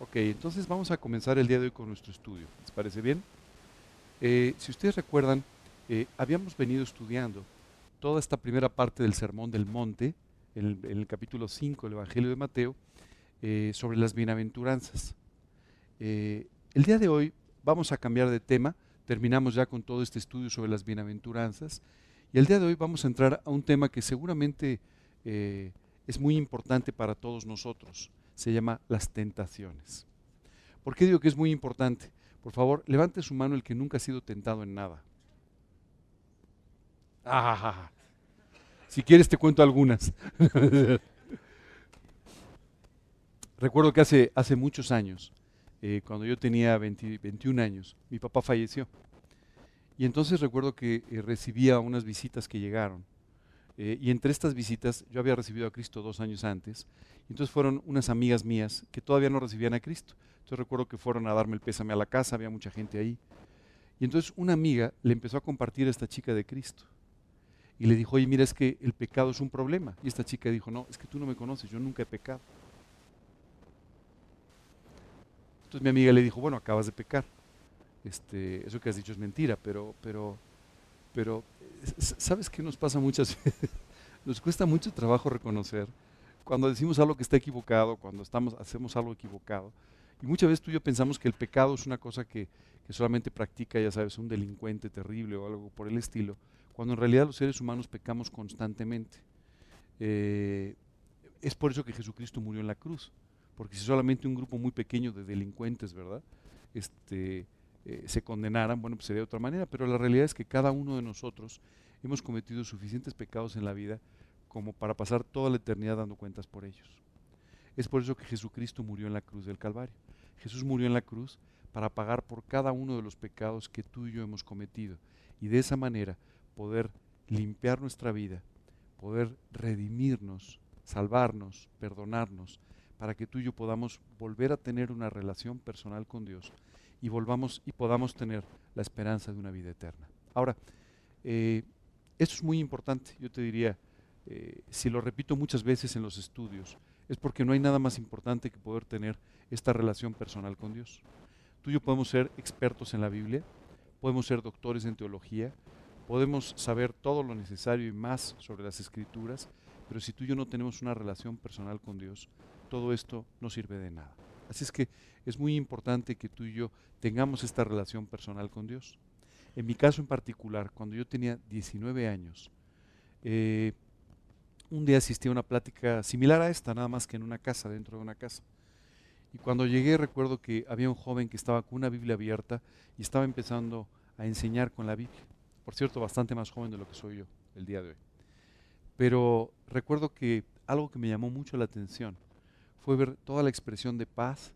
Ok, entonces vamos a comenzar el día de hoy con nuestro estudio. ¿Les parece bien? Eh, si ustedes recuerdan, eh, habíamos venido estudiando toda esta primera parte del Sermón del Monte, en el, capítulo 5 del Evangelio de Mateo, eh, sobre las bienaventuranzas. el día de hoy vamos a cambiar de tema, terminamos ya con todo este estudio sobre las bienaventuranzas, y el día de hoy vamos a entrar a un tema que seguramente es muy importante para todos nosotros. Se llama las tentaciones. ¿Por qué digo que es muy importante? Por favor, levante su mano el que nunca ha sido tentado en nada. Ah, si quieres te cuento algunas. Recuerdo que hace, hace muchos años, eh, cuando yo tenía 21 años, mi papá falleció. Y entonces recuerdo que eh, recibía unas visitas que llegaron eh, y entre estas visitas, yo había recibido a Cristo dos años antes, y entonces fueron unas amigas mías que todavía no recibían a Cristo. Entonces recuerdo que fueron a darme el pésame a la casa, había mucha gente ahí. Y entonces una amiga le empezó a compartir a esta chica de Cristo. Y le dijo, oye, mira, es que el pecado es un problema. Y esta chica dijo, no, es que tú no me conoces, yo nunca he pecado. Entonces mi amiga le dijo, bueno, acabas de pecar. Este, eso que has dicho es mentira, pero, pero, pero ¿sabes qué nos pasa muchas veces? Nos cuesta mucho trabajo reconocer cuando decimos algo que está equivocado, cuando estamos, hacemos algo equivocado. Y muchas veces tú y yo pensamos que el pecado es una cosa que, solamente practica, ya sabes, un delincuente terrible o algo por el estilo, cuando en realidad los seres humanos pecamos constantemente. Eh, es por eso que Jesucristo murió en la cruz, porque si solamente un grupo muy pequeño de delincuentes, ¿verdad? Este, eh, se condenaran, bueno, pues sería de otra manera, pero la realidad es que cada uno de nosotros hemos cometido suficientes pecados en la vida como para pasar toda la eternidad dando cuentas por ellos. Es por eso que Jesucristo murió en la cruz del Calvario. Jesús murió en la cruz para pagar por cada uno de los pecados que tú y yo hemos cometido y de esa manera poder limpiar nuestra vida, poder redimirnos, salvarnos, perdonarnos, para que tú y yo podamos volver a tener una relación personal con Dios y volvamos y podamos tener la esperanza de una vida eterna. Ahora, eh, esto es muy importante, yo te diría, eh, si lo repito muchas veces en los estudios, es porque no hay nada más importante que poder tener esta relación personal con Dios. Tú y yo podemos ser expertos en la Biblia, podemos ser doctores en teología, podemos saber todo lo necesario y más sobre las escrituras, pero si tú y yo no tenemos una relación personal con Dios, todo esto no sirve de nada. Así es que es muy importante que tú y yo tengamos esta relación personal con Dios. En mi caso en particular, cuando yo tenía 19 años, eh, un día asistí a una plática similar a esta, nada más que en una casa, dentro de una casa. Y cuando llegué recuerdo que había un joven que estaba con una Biblia abierta y estaba empezando a enseñar con la Biblia. Por cierto, bastante más joven de lo que soy yo el día de hoy. Pero recuerdo que algo que me llamó mucho la atención fue ver toda la expresión de paz,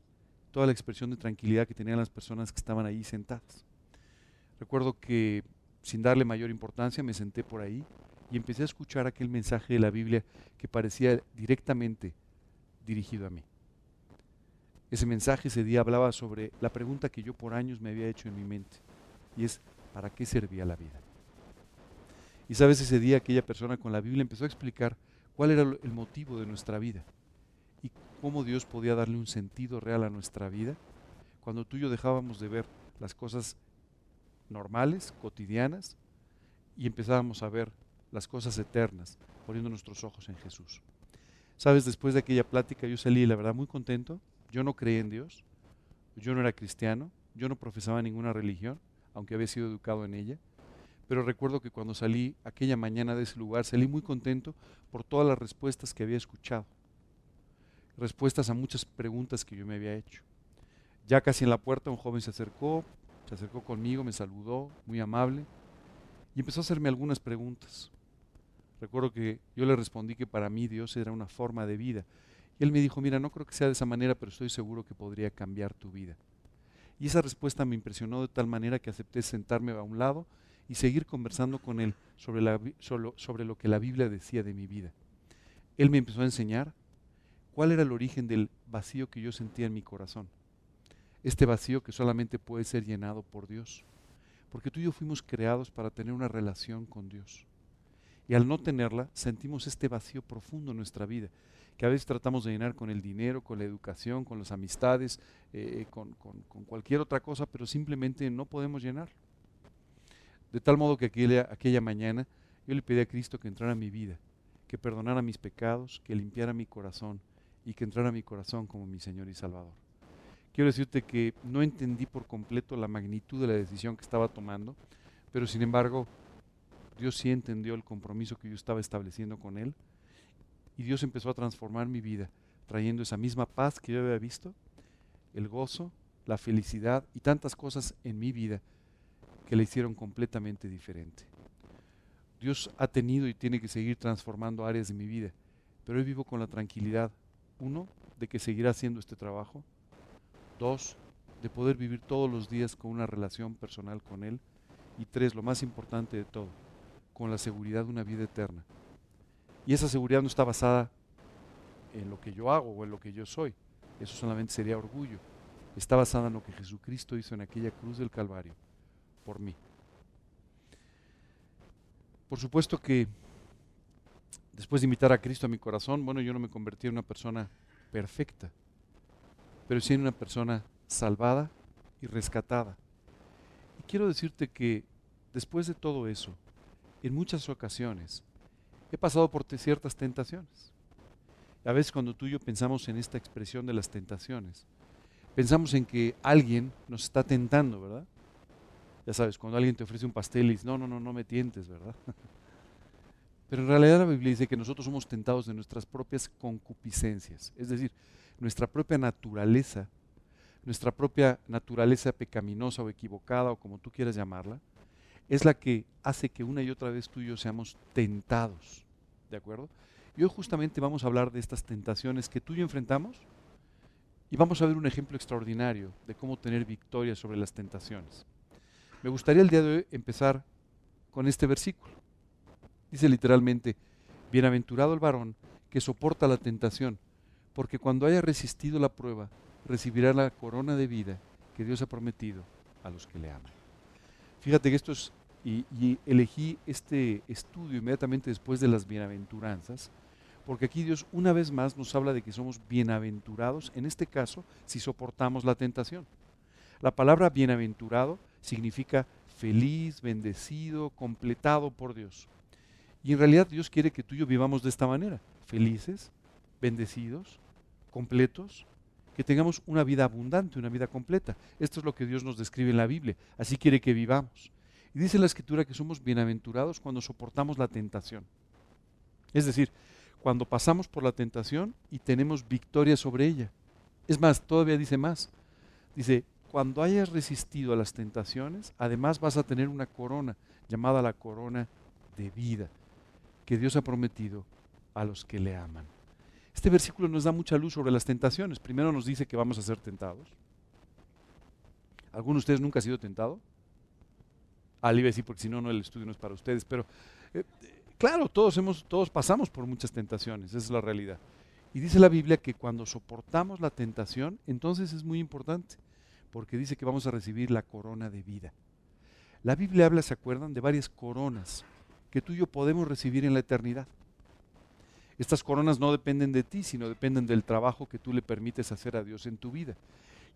toda la expresión de tranquilidad que tenían las personas que estaban ahí sentadas. Recuerdo que sin darle mayor importancia me senté por ahí y empecé a escuchar aquel mensaje de la Biblia que parecía directamente dirigido a mí. Ese mensaje ese día hablaba sobre la pregunta que yo por años me había hecho en mi mente y es, ¿para qué servía la vida? Y sabes, ese día aquella persona con la Biblia empezó a explicar cuál era el motivo de nuestra vida cómo Dios podía darle un sentido real a nuestra vida cuando tú y yo dejábamos de ver las cosas normales, cotidianas, y empezábamos a ver las cosas eternas, poniendo nuestros ojos en Jesús. Sabes, después de aquella plática yo salí, la verdad, muy contento. Yo no creía en Dios, yo no era cristiano, yo no profesaba ninguna religión, aunque había sido educado en ella. Pero recuerdo que cuando salí aquella mañana de ese lugar, salí muy contento por todas las respuestas que había escuchado respuestas a muchas preguntas que yo me había hecho. Ya casi en la puerta un joven se acercó, se acercó conmigo, me saludó, muy amable, y empezó a hacerme algunas preguntas. Recuerdo que yo le respondí que para mí Dios era una forma de vida. Y él me dijo, mira, no creo que sea de esa manera, pero estoy seguro que podría cambiar tu vida. Y esa respuesta me impresionó de tal manera que acepté sentarme a un lado y seguir conversando con él sobre, la, sobre lo que la Biblia decía de mi vida. Él me empezó a enseñar ¿Cuál era el origen del vacío que yo sentía en mi corazón? Este vacío que solamente puede ser llenado por Dios. Porque tú y yo fuimos creados para tener una relación con Dios. Y al no tenerla, sentimos este vacío profundo en nuestra vida. que a veces tratamos de llenar con el dinero, con la educación, con las amistades, eh, con, cualquier otra cosa, pero simplemente no podemos llenar. De tal modo que aquella, aquella mañana yo le pedí a Cristo que entrara a mi vida, que perdonara mis pecados, que limpiara mi corazón y que entrara a mi corazón como mi Señor y Salvador. Quiero decirte que no entendí por completo la magnitud de la decisión que estaba tomando, pero sin embargo Dios sí entendió el compromiso que yo estaba estableciendo con Él y Dios empezó a transformar mi vida, trayendo esa misma paz que yo había visto, el gozo, la felicidad y tantas cosas en mi vida que la hicieron completamente diferente. Dios ha tenido y tiene que seguir transformando áreas de mi vida, pero hoy vivo con la tranquilidad, uno, de que seguirá haciendo este trabajo, dos, de poder vivir todos los días con una relación personal con Él, y tres, lo más importante de todo, con la seguridad de una vida eterna. Y esa seguridad no está basada en lo que yo hago o en lo que yo soy. Eso solamente sería orgullo. Está basada en lo que Jesucristo hizo en aquella cruz del Calvario por mí. Por supuesto que después de invitar a Cristo a mi corazón, bueno, yo no me convertí en una persona perfecta, pero sí en una persona salvada y rescatada. Y quiero decirte que después de todo eso, en muchas ocasiones he pasado por ciertas tentaciones. A veces cuando tú y yo pensamos en esta expresión de las tentaciones, pensamos en que alguien nos está tentando, ¿verdad? Ya sabes, cuando alguien te ofrece un pastel y dices, no, no, no, no me tientes, ¿verdad? Pero en realidad la Biblia dice que nosotros somos tentados de nuestras propias concupiscencias, es decir, nuestra propia naturaleza, nuestra propia naturaleza pecaminosa o equivocada o como tú quieras llamarla, es la que hace que una y otra vez tú y yo seamos tentados. ¿De acuerdo? Y hoy justamente vamos a hablar de estas tentaciones que tú y yo enfrentamos y vamos a ver un ejemplo extraordinario de cómo tener victoria sobre las tentaciones. Me gustaría el día de hoy empezar con este versículo. Dice literalmente, bienaventurado el varón que soporta la tentación, porque cuando haya resistido la prueba, recibirá la corona de vida que Dios ha prometido a los que le aman. Fíjate que esto es y, elegí este estudio inmediatamente después de las bienaventuranzas, porque aquí Dios una vez más nos habla de que somos bienaventurados, en este caso, si soportamos la tentación. La palabra bienaventurado significa feliz, bendecido, completado por Dios. Y en realidad Dios quiere que tú y yo vivamos de esta manera, felices, bendecidos, completos, que tengamos una vida abundante, una vida completa. Esto es lo que Dios nos describe en la Biblia. Así quiere que vivamos. Y dice la escritura que somos bienaventurados cuando soportamos la tentación. Es decir, cuando pasamos por la tentación y tenemos victoria sobre ella. Es más, todavía dice más. Dice, cuando hayas resistido a las tentaciones, además vas a tener una corona llamada la corona de vida que Dios ha prometido a los que le aman. Este versículo nos da mucha luz sobre las tentaciones. Primero nos dice que vamos a ser tentados. ¿Alguno de ustedes nunca ha sido tentado? al iba porque si no, no el estudio no es para ustedes. Pero eh, claro, todos, hemos, todos pasamos por muchas tentaciones, esa es la realidad. Y dice la Biblia que cuando soportamos la tentación, entonces es muy importante, porque dice que vamos a recibir la corona de vida. La Biblia habla, ¿se acuerdan?, de varias coronas que tú y yo podemos recibir en la eternidad. Estas coronas no dependen de ti, sino dependen del trabajo que tú le permites hacer a Dios en tu vida.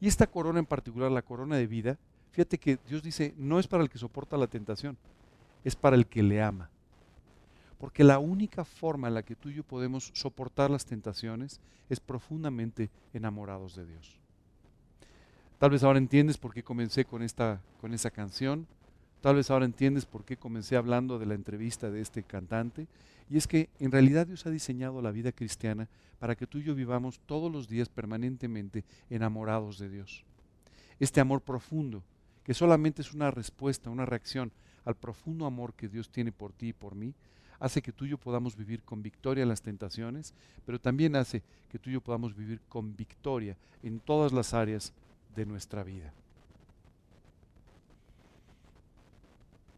Y esta corona en particular, la corona de vida, Fíjate que Dios dice, no es para el que soporta la tentación, es para el que le ama. Porque la única forma en la que tú y yo podemos soportar las tentaciones es profundamente enamorados de Dios. Tal vez ahora entiendes por qué comencé con esta con esa canción. Tal vez ahora entiendes por qué comencé hablando de la entrevista de este cantante. Y es que en realidad Dios ha diseñado la vida cristiana para que tú y yo vivamos todos los días permanentemente enamorados de Dios. Este amor profundo que solamente es una respuesta, una reacción al profundo amor que Dios tiene por ti y por mí, hace que tú y yo podamos vivir con victoria en las tentaciones, pero también hace que tú y yo podamos vivir con victoria en todas las áreas de nuestra vida.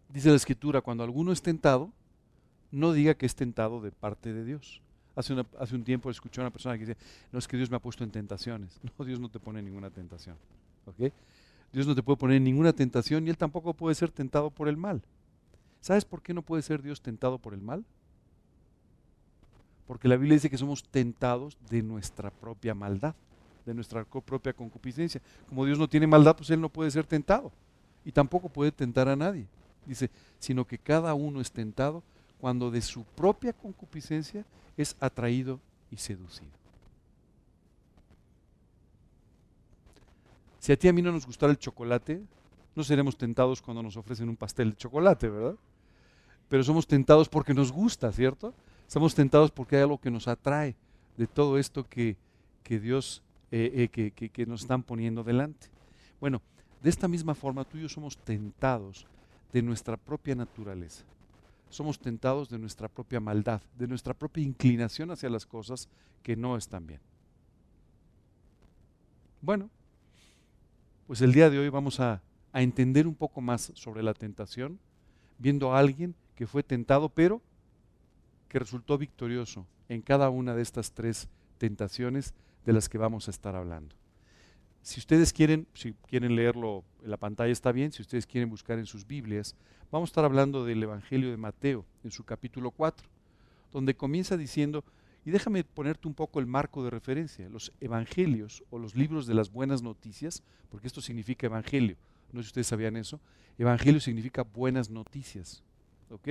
Dice la escritura, cuando alguno es tentado, no diga que es tentado de parte de Dios. Hace, hace un tiempo escuché a una persona que dice, no es que Dios me ha puesto en tentaciones. No, Dios no te pone ninguna tentación. Dios no te puede poner ninguna tentación y Él tampoco puede ser tentado por el mal. ¿Sabes por qué no puede ser Dios tentado por el mal? Porque la Biblia dice que somos tentados de nuestra propia maldad, de nuestra propia concupiscencia. Como Dios no tiene maldad, pues Él no puede ser tentado. Y tampoco puede tentar a nadie. Dice, sino que cada uno es tentado cuando de su propia concupiscencia es atraído y seducido. Si a ti a mí no nos gustara el chocolate, no seremos tentados cuando nos ofrecen un pastel de chocolate, ¿verdad? Pero somos tentados porque nos gusta, ¿cierto? Somos tentados porque hay algo que nos atrae de todo esto que, Dios, eh, eh, que, que nos están poniendo delante. Bueno, de esta misma forma tú y yo somos tentados de nuestra propia naturaleza. Somos tentados de nuestra propia maldad, de nuestra propia inclinación hacia las cosas que no están bien. Bueno, pues el día de hoy vamos a, entender un poco más sobre la tentación, viendo a alguien que fue tentado, pero que resultó victorioso en cada una de estas tres tentaciones de las que vamos a estar hablando. Si ustedes quieren, si quieren leerlo en la pantalla está bien, si ustedes quieren buscar en sus Biblias, vamos a estar hablando del Evangelio de Mateo en su capítulo 4, donde comienza diciendo, y déjame ponerte un poco el marco de referencia. Los evangelios o los libros de las buenas noticias, porque esto significa evangelio. No sé si ustedes sabían eso. Evangelio significa buenas noticias. ¿Ok?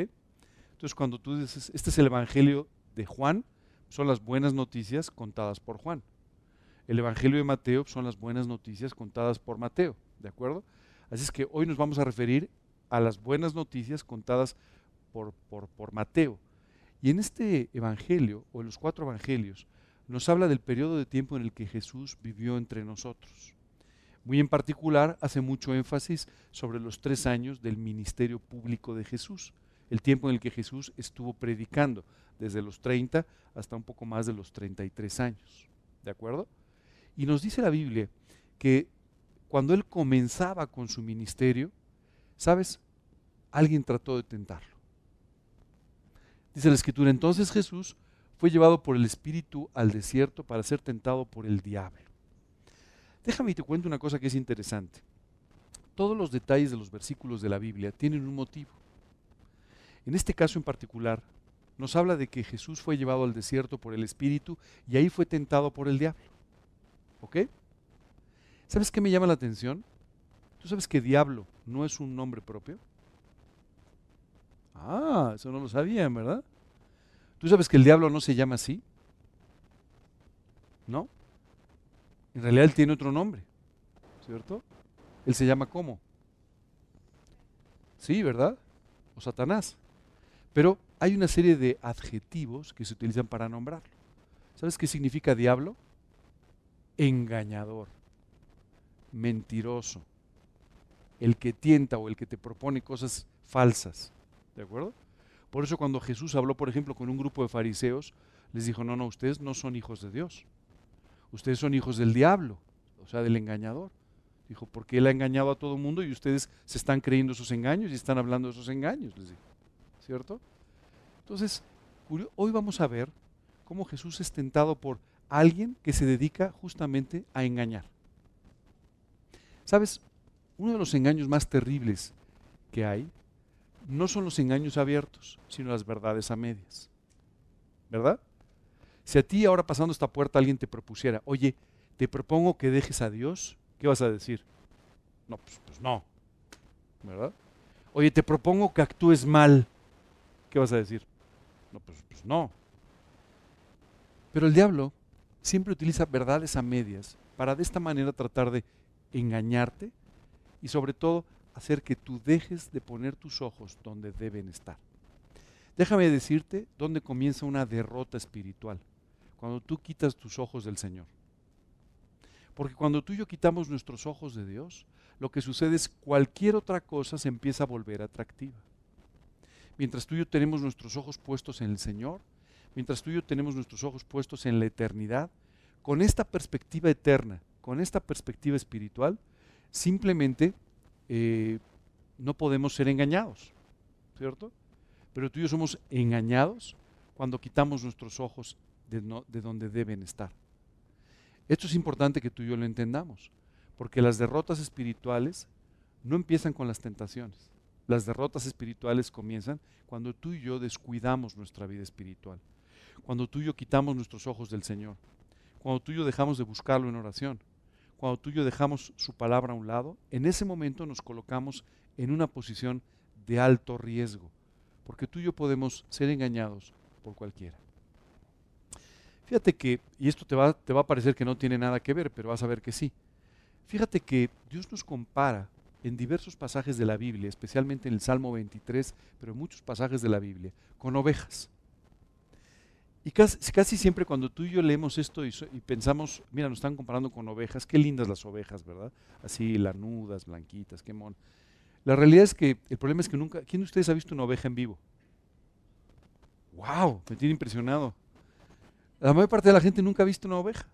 Entonces, cuando tú dices, este es el evangelio de Juan, son las buenas noticias contadas por Juan. El evangelio de Mateo son las buenas noticias contadas por Mateo. ¿De acuerdo? Así es que hoy nos vamos a referir a las buenas noticias contadas por, por, Mateo. Y en este Evangelio, o en los cuatro Evangelios, nos habla del periodo de tiempo en el que Jesús vivió entre nosotros. Muy en particular, hace mucho énfasis sobre los tres años del ministerio público de Jesús, el tiempo en el que Jesús estuvo predicando, desde los 30 hasta un poco más de los 33 años. ¿De acuerdo? Y nos dice la Biblia que cuando él comenzaba con su ministerio, ¿sabes? Alguien trató de tentarlo. Dice la escritura, entonces Jesús fue llevado por el Espíritu al desierto para ser tentado por el diablo. Déjame y te cuento una cosa que es interesante. Todos los detalles de los versículos de la Biblia tienen un motivo. En este caso en particular, nos habla de que Jesús fue llevado al desierto por el Espíritu y ahí fue tentado por el diablo. ¿Ok? ¿Sabes qué me llama la atención? ¿Tú sabes que diablo no es un nombre propio? Ah, eso no lo sabían, ¿verdad? ¿Tú sabes que el diablo no se llama así? ¿No? En realidad él tiene otro nombre, ¿cierto? Él se llama ¿cómo? Sí, ¿verdad? O Satanás. Pero hay una serie de adjetivos que se utilizan para nombrarlo. ¿Sabes qué significa diablo? Engañador, mentiroso, el que tienta o el que te propone cosas falsas. ¿De acuerdo? Por eso cuando Jesús habló, por ejemplo, con un grupo de fariseos, les dijo, no, no, ustedes no son hijos de Dios. Ustedes son hijos del diablo, o sea, del engañador. Dijo, porque él ha engañado a todo el mundo y ustedes se están creyendo esos engaños y están hablando de esos engaños, les dijo. ¿Cierto? Entonces, hoy vamos a ver cómo Jesús es tentado por alguien que se dedica justamente a engañar. ¿Sabes? Uno de los engaños más terribles que hay no son los engaños abiertos, sino las verdades a medias. ¿Verdad? Si a ti ahora pasando esta puerta alguien te propusiera, oye, te propongo que dejes a Dios, ¿qué vas a decir? No, pues, pues no. ¿Verdad? Oye, te propongo que actúes mal, ¿qué vas a decir? No, pues, pues no. Pero el diablo siempre utiliza verdades a medias para de esta manera tratar de engañarte y sobre todo hacer que tú dejes de poner tus ojos donde deben estar. Déjame decirte dónde comienza una derrota espiritual, cuando tú quitas tus ojos del Señor. Porque cuando tú y yo quitamos nuestros ojos de Dios, lo que sucede es cualquier otra cosa se empieza a volver atractiva. Mientras tú y yo tenemos nuestros ojos puestos en el Señor, mientras tú y yo tenemos nuestros ojos puestos en la eternidad, con esta perspectiva eterna, con esta perspectiva espiritual, simplemente eh, no podemos ser engañados, ¿cierto? Pero tú y yo somos engañados cuando quitamos nuestros ojos de, de donde deben estar. Esto es importante que tú y yo lo entendamos, porque las derrotas espirituales no empiezan con las tentaciones. Las derrotas espirituales comienzan cuando tú y yo descuidamos nuestra vida espiritual. Cuando tú y yo quitamos nuestros ojos del Señor, cuando tú y yo dejamos de buscarlo en oración, cuando tú y yo dejamos su palabra a un lado, en ese momento nos colocamos en una posición de alto riesgo, porque tú y yo podemos ser engañados por cualquiera. Fíjate que, y esto te va, te va a parecer que no tiene nada que ver, pero vas a ver que sí. Fíjate que Dios nos compara en diversos pasajes de la Biblia, especialmente en el Salmo 23, pero en muchos pasajes de la Biblia, con ovejas. Y casi, siempre cuando tú y yo leemos esto y, pensamos, mira, nos están comparando con ovejas, qué lindas las ovejas, ¿verdad? Así, lanudas, blanquitas, qué mon. La realidad es que el problema es que nunca, ¿quién de ustedes ha visto una oveja en vivo? ¡Wow! Me tiene impresionado. La mayor parte de la gente nunca ha visto una oveja.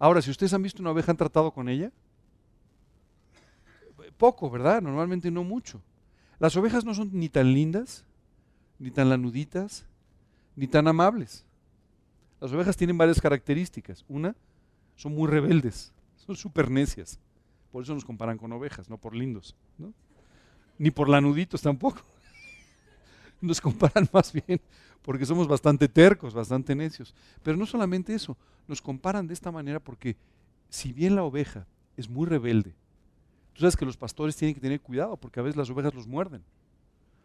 Ahora, si ustedes han visto una oveja, ¿han tratado con ella? Poco, ¿verdad? Normalmente no mucho. Las ovejas no son ni tan lindas, ni tan lanuditas, ni tan amables. Las ovejas tienen varias características. Una, son muy rebeldes, son súper necias. Por eso nos comparan con ovejas, no por lindos. Ni por lanuditos tampoco. Nos comparan más bien porque somos bastante tercos, bastante necios. Pero no solamente eso, nos comparan de esta manera porque si bien la oveja es muy rebelde, tú sabes que los pastores tienen que tener cuidado porque a veces las ovejas los muerden.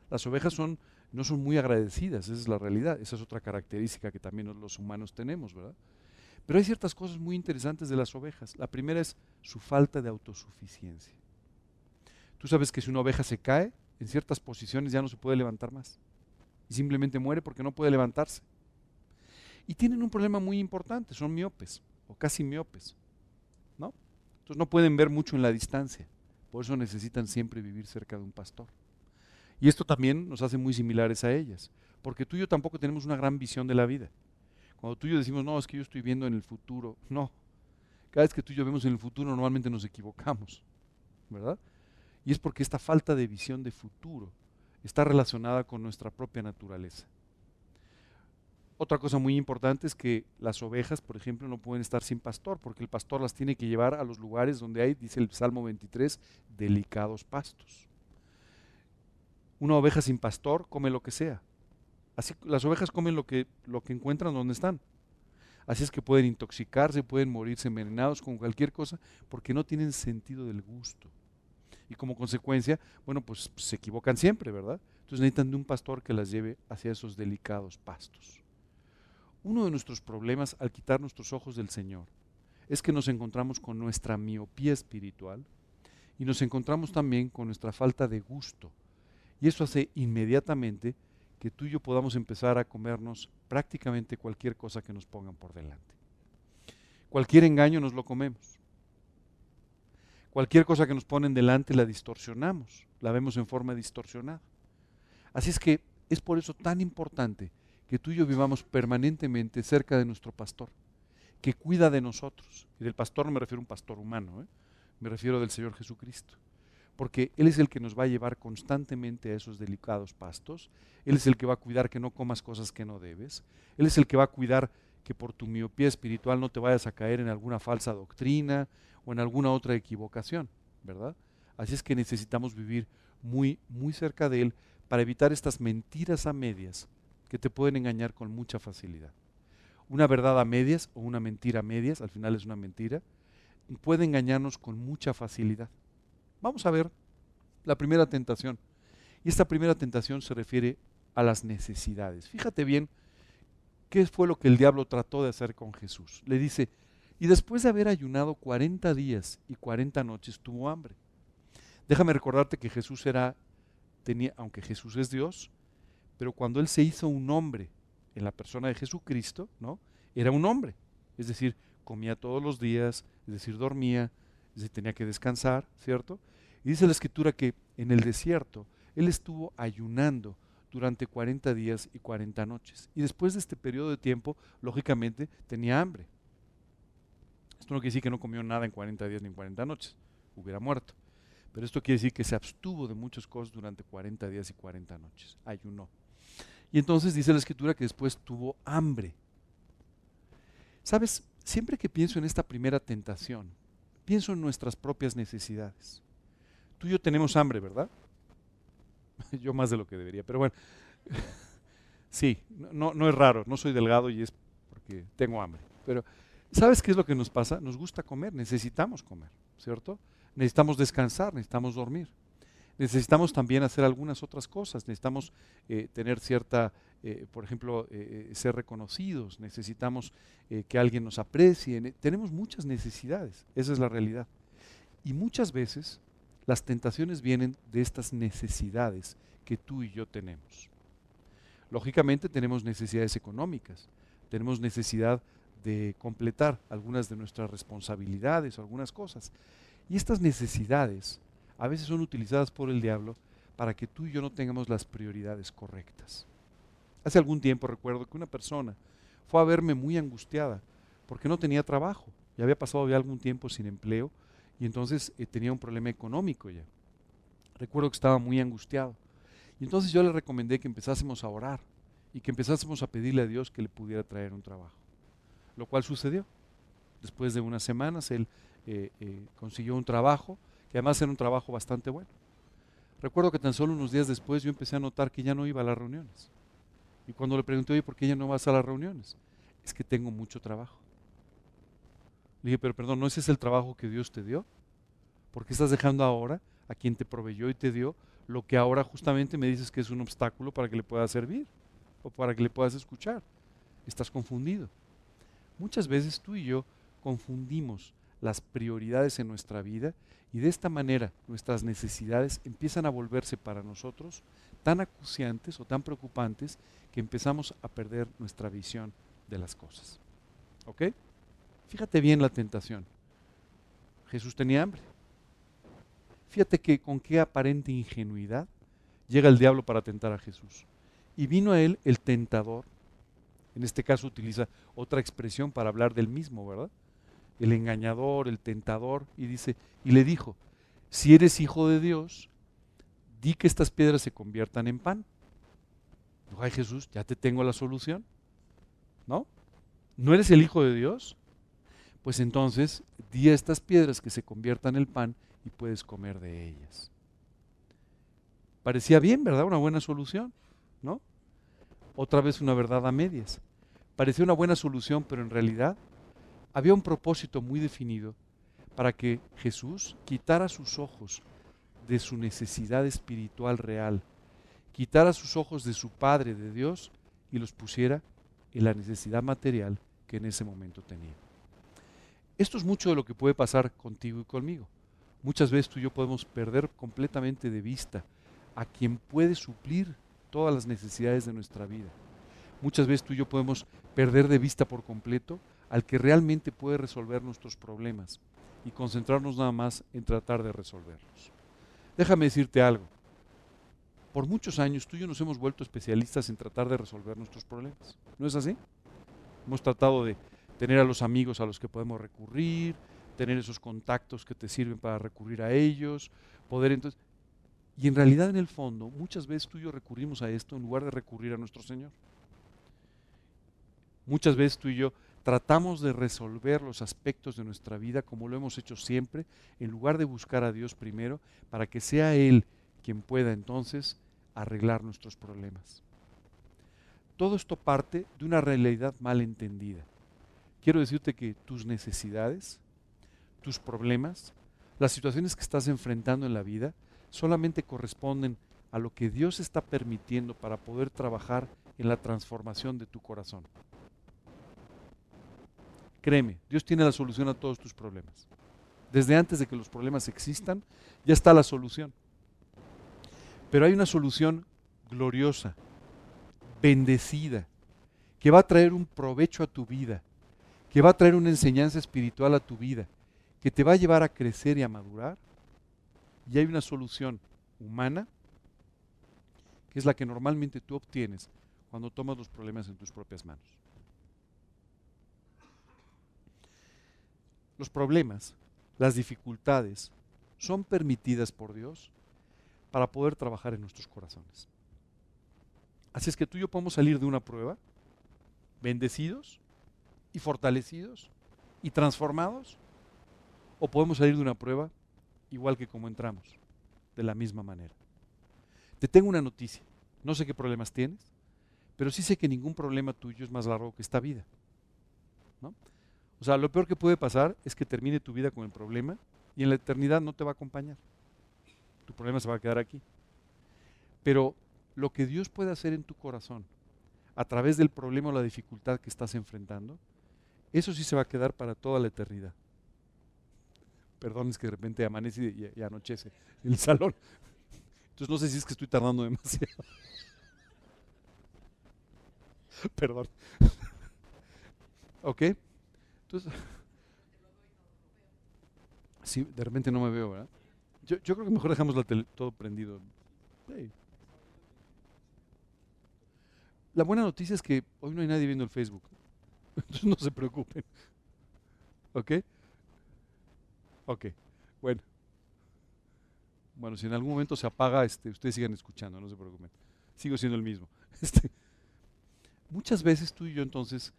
Las ovejas son, no son muy agradecidas, esa es la realidad, esa es otra característica que también los humanos tenemos, ¿verdad? Pero hay ciertas cosas muy interesantes de las ovejas. La primera es su falta de autosuficiencia. Tú sabes que si una oveja se cae, en ciertas posiciones ya no se puede levantar más. Y simplemente muere porque no puede levantarse. Y tienen un problema muy importante, son miopes o casi miopes. ¿no? Entonces no pueden ver mucho en la distancia. Por eso necesitan siempre vivir cerca de un pastor. Y esto también nos hace muy similares a ellas. Porque tú y yo tampoco tenemos una gran visión de la vida. Cuando tú y yo decimos, no, es que yo estoy viendo en el futuro. No. Cada vez que tú y yo vemos en el futuro, normalmente nos equivocamos. ¿Verdad? Y es porque esta falta de visión de futuro está relacionada con nuestra propia naturaleza. Otra cosa muy importante es que las ovejas, por ejemplo, no pueden estar sin pastor, porque el pastor las tiene que llevar a los lugares donde hay, dice el Salmo 23, delicados pastos. Una oveja sin pastor come lo que sea. Así, las ovejas comen lo que, lo que encuentran donde están. Así es que pueden intoxicarse, pueden morirse envenenados con cualquier cosa, porque no tienen sentido del gusto y como consecuencia, bueno, pues se equivocan siempre, ¿verdad? Entonces necesitan de un pastor que las lleve hacia esos delicados pastos. Uno de nuestros problemas al quitar nuestros ojos del Señor es que nos encontramos con nuestra miopía espiritual y nos encontramos también con nuestra falta de gusto. Y eso hace inmediatamente que tú y yo podamos empezar a comernos prácticamente cualquier cosa que nos pongan por delante. Cualquier engaño nos lo comemos. Cualquier cosa que nos ponen delante la distorsionamos, la vemos en forma distorsionada. Así es que es por eso tan importante que tú y yo vivamos permanentemente cerca de nuestro pastor, que cuida de nosotros. Y del pastor no me refiero a un pastor humano, ¿eh? me refiero del Señor Jesucristo. Porque Él es el que nos va a llevar constantemente a esos delicados pastos. Él es el que va a cuidar que no comas cosas que no debes. Él es el que va a cuidar que por tu miopía espiritual no te vayas a caer en alguna falsa doctrina o en alguna otra equivocación, ¿verdad? Así es que necesitamos vivir muy, muy cerca de Él para evitar estas mentiras a medias que te pueden engañar con mucha facilidad. Una verdad a medias o una mentira a medias, al final es una mentira, puede engañarnos con mucha facilidad. Vamos a ver la primera tentación. Y esta primera tentación se refiere a las necesidades. Fíjate bien ¿Qué fue lo que el diablo trató de hacer con Jesús? Le dice, y después de haber ayunado 40 días y 40 noches tuvo hambre. Déjame recordarte que Jesús era, tenía, aunque Jesús es Dios, pero cuando Él se hizo un hombre en la persona de Jesucristo, ¿no? Era un hombre. Es decir, comía todos los días, es decir, dormía, decir, tenía que descansar, ¿cierto? Y dice la escritura que en el desierto Él estuvo ayunando durante 40 días y 40 noches. Y después de este periodo de tiempo, lógicamente, tenía hambre. Esto no quiere decir que no comió nada en 40 días ni en 40 noches, hubiera muerto. Pero esto quiere decir que se abstuvo de muchas cosas durante 40 días y 40 noches, ayunó. Y entonces dice la escritura que después tuvo hambre. Sabes, siempre que pienso en esta primera tentación, pienso en nuestras propias necesidades. Tú y yo tenemos hambre, ¿verdad? Yo más de lo que debería, pero bueno. Sí, no, no es raro, no soy delgado y es porque tengo hambre. Pero, ¿sabes qué es lo que nos pasa? Nos gusta comer, necesitamos comer, ¿cierto? Necesitamos descansar, necesitamos dormir. Necesitamos también hacer algunas otras cosas, necesitamos eh, tener cierta, eh, por ejemplo, eh, ser reconocidos, necesitamos que alguien nos aprecie, tenemos muchas necesidades, esa es la realidad. Y muchas veces las tentaciones vienen de estas necesidades que tú y yo tenemos. Lógicamente tenemos necesidades económicas, tenemos necesidad de completar algunas de nuestras responsabilidades o algunas cosas. Y estas necesidades a veces son utilizadas por el diablo para que tú y yo no tengamos las prioridades correctas. Hace algún tiempo recuerdo que una persona fue a verme muy angustiada porque no tenía trabajo, ya había pasado ya algún tiempo sin empleo y entonces eh, tenía un problema económico ya. Recuerdo que estaba muy angustiado. Y entonces yo le recomendé que empezásemos a orar y que empezásemos a pedirle a Dios que le pudiera traer un trabajo. Lo cual sucedió. Después de unas semanas él eh, eh, consiguió un trabajo que además era un trabajo bastante bueno. Recuerdo que tan solo unos días después yo empecé a notar que ya no iba a las reuniones. Y cuando le pregunté, oye, ¿por qué ya no vas a las reuniones? Es que tengo mucho trabajo. Le dije, pero perdón, ¿no ese es el trabajo que Dios te dio? ¿Por qué estás dejando ahora a quien te proveyó y te dio lo que ahora justamente me dices que es un obstáculo para que le puedas servir o para que le puedas escuchar? Estás confundido. Muchas veces tú y yo confundimos las prioridades en nuestra vida y de esta manera nuestras necesidades empiezan a volverse para nosotros tan acuciantes o tan preocupantes que empezamos a perder nuestra visión de las cosas. ¿Ok? Fíjate bien la tentación. Jesús tenía hambre. Fíjate que con qué aparente ingenuidad llega el diablo para tentar a Jesús. Y vino a él el tentador. En este caso utiliza otra expresión para hablar del mismo, ¿verdad? el engañador, el tentador, y dice, y le dijo, si eres hijo de Dios, di que estas piedras se conviertan en pan. Ay Jesús, ya te tengo la solución. ¿No? ¿No eres el hijo de Dios? Pues entonces di a estas piedras que se conviertan en pan y puedes comer de ellas. Parecía bien, ¿verdad? Una buena solución, ¿no? Otra vez una verdad a medias. Parecía una buena solución, pero en realidad había un propósito muy definido para que Jesús quitara sus ojos de su necesidad espiritual real, quitara sus ojos de su Padre, de Dios, y los pusiera en la necesidad material que en ese momento tenía. Esto es mucho de lo que puede pasar contigo y conmigo. Muchas veces tú y yo podemos perder completamente de vista a quien puede suplir todas las necesidades de nuestra vida. Muchas veces tú y yo podemos perder de vista por completo al que realmente puede resolver nuestros problemas y concentrarnos nada más en tratar de resolverlos. Déjame decirte algo. Por muchos años tú y yo nos hemos vuelto especialistas en tratar de resolver nuestros problemas. ¿No es así? Hemos tratado de tener a los amigos a los que podemos recurrir, tener esos contactos que te sirven para recurrir a ellos, poder entonces... Y en realidad en el fondo, muchas veces tú y yo recurrimos a esto en lugar de recurrir a nuestro Señor. Muchas veces tú y yo tratamos de resolver los aspectos de nuestra vida como lo hemos hecho siempre, en lugar de buscar a Dios primero, para que sea Él quien pueda entonces arreglar nuestros problemas. Todo esto parte de una realidad mal entendida. Quiero decirte que tus necesidades, tus problemas, las situaciones que estás enfrentando en la vida, solamente corresponden a lo que Dios está permitiendo para poder trabajar en la transformación de tu corazón. Créeme, Dios tiene la solución a todos tus problemas. Desde antes de que los problemas existan, ya está la solución. Pero hay una solución gloriosa, bendecida, que va a traer un provecho a tu vida, que va a traer una enseñanza espiritual a tu vida, que te va a llevar a crecer y a madurar. Y hay una solución humana, que es la que normalmente tú obtienes cuando tomas los problemas en tus propias manos. Los problemas, las dificultades, son permitidas por Dios para poder trabajar en nuestros corazones. Así es que tú y yo podemos salir de una prueba bendecidos y fortalecidos y transformados, o podemos salir de una prueba igual que como entramos, de la misma manera. Te tengo una noticia, no sé qué problemas tienes, pero sí sé que ningún problema tuyo es más largo que esta vida. O sea, lo peor que puede pasar es que termine tu vida con el problema y en la eternidad no te va a acompañar. Tu problema se va a quedar aquí. Pero lo que Dios puede hacer en tu corazón a través del problema o la dificultad que estás enfrentando, eso sí se va a quedar para toda la eternidad. Perdón, es que de repente amanece y, y anochece el salón. Entonces no sé si es que estoy tardando demasiado. Perdón. ¿Ok? Entonces, sí, de repente no me veo, yo creo que mejor dejamos la tele, todo prendido. La buena noticia es que hoy no hay nadie viendo el Facebook. Entonces no se preocupen. ¿Ok? Ok. Bueno. Bueno, si en algún momento se apaga, este, ustedes sigan escuchando, no se preocupen. Sigo siendo el mismo. Este, muchas veces tú y yo entonces,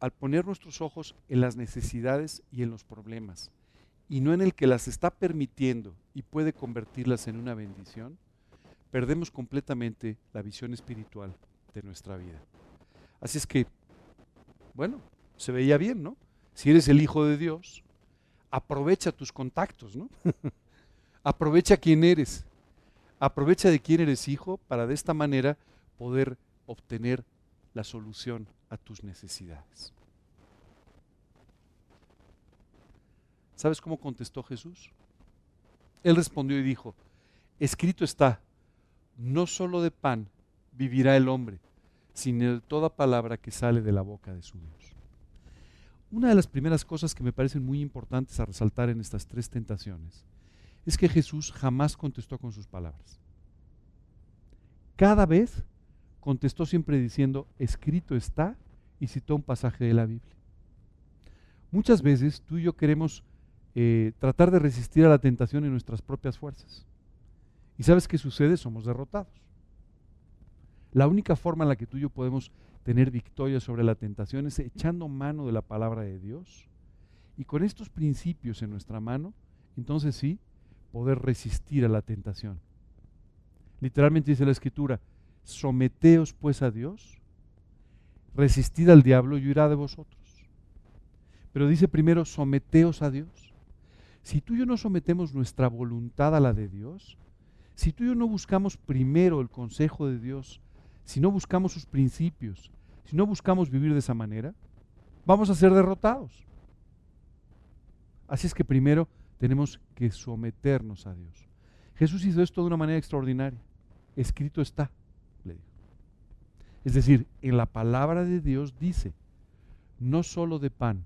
al poner nuestros ojos en las necesidades y en los problemas, y no en el que las está permitiendo y puede convertirlas en una bendición, perdemos completamente la visión espiritual de nuestra vida. Así es que, bueno, se veía bien, ¿no? Si eres el Hijo de Dios, aprovecha tus contactos, ¿no? Aprovecha quién eres. Aprovecha de quién eres hijo para de esta manera poder obtener la solución a tus necesidades. ¿Sabes cómo contestó Jesús? Él respondió y dijo, escrito está, no solo de pan vivirá el hombre, sino de toda palabra que sale de la boca de su Dios. Una de las primeras cosas que me parecen muy importantes a resaltar en estas tres tentaciones es que Jesús jamás contestó con sus palabras. Cada vez contestó siempre diciendo, escrito está, y citó un pasaje de la Biblia. Muchas veces tú y yo queremos eh, tratar de resistir a la tentación en nuestras propias fuerzas. ¿Y sabes qué sucede? Somos derrotados. La única forma en la que tú y yo podemos tener victoria sobre la tentación es echando mano de la palabra de Dios. Y con estos principios en nuestra mano, entonces sí, poder resistir a la tentación. Literalmente dice la escritura, someteos pues a Dios, resistid al diablo y huirá de vosotros. Pero dice primero, someteos a Dios. Si tú y yo no sometemos nuestra voluntad a la de Dios, si tú y yo no buscamos primero el consejo de Dios, si no buscamos sus principios, si no buscamos vivir de esa manera, vamos a ser derrotados. Así es que primero tenemos que someternos a Dios. Jesús hizo esto de una manera extraordinaria. Escrito está. Es decir, en la palabra de Dios dice, no solo de pan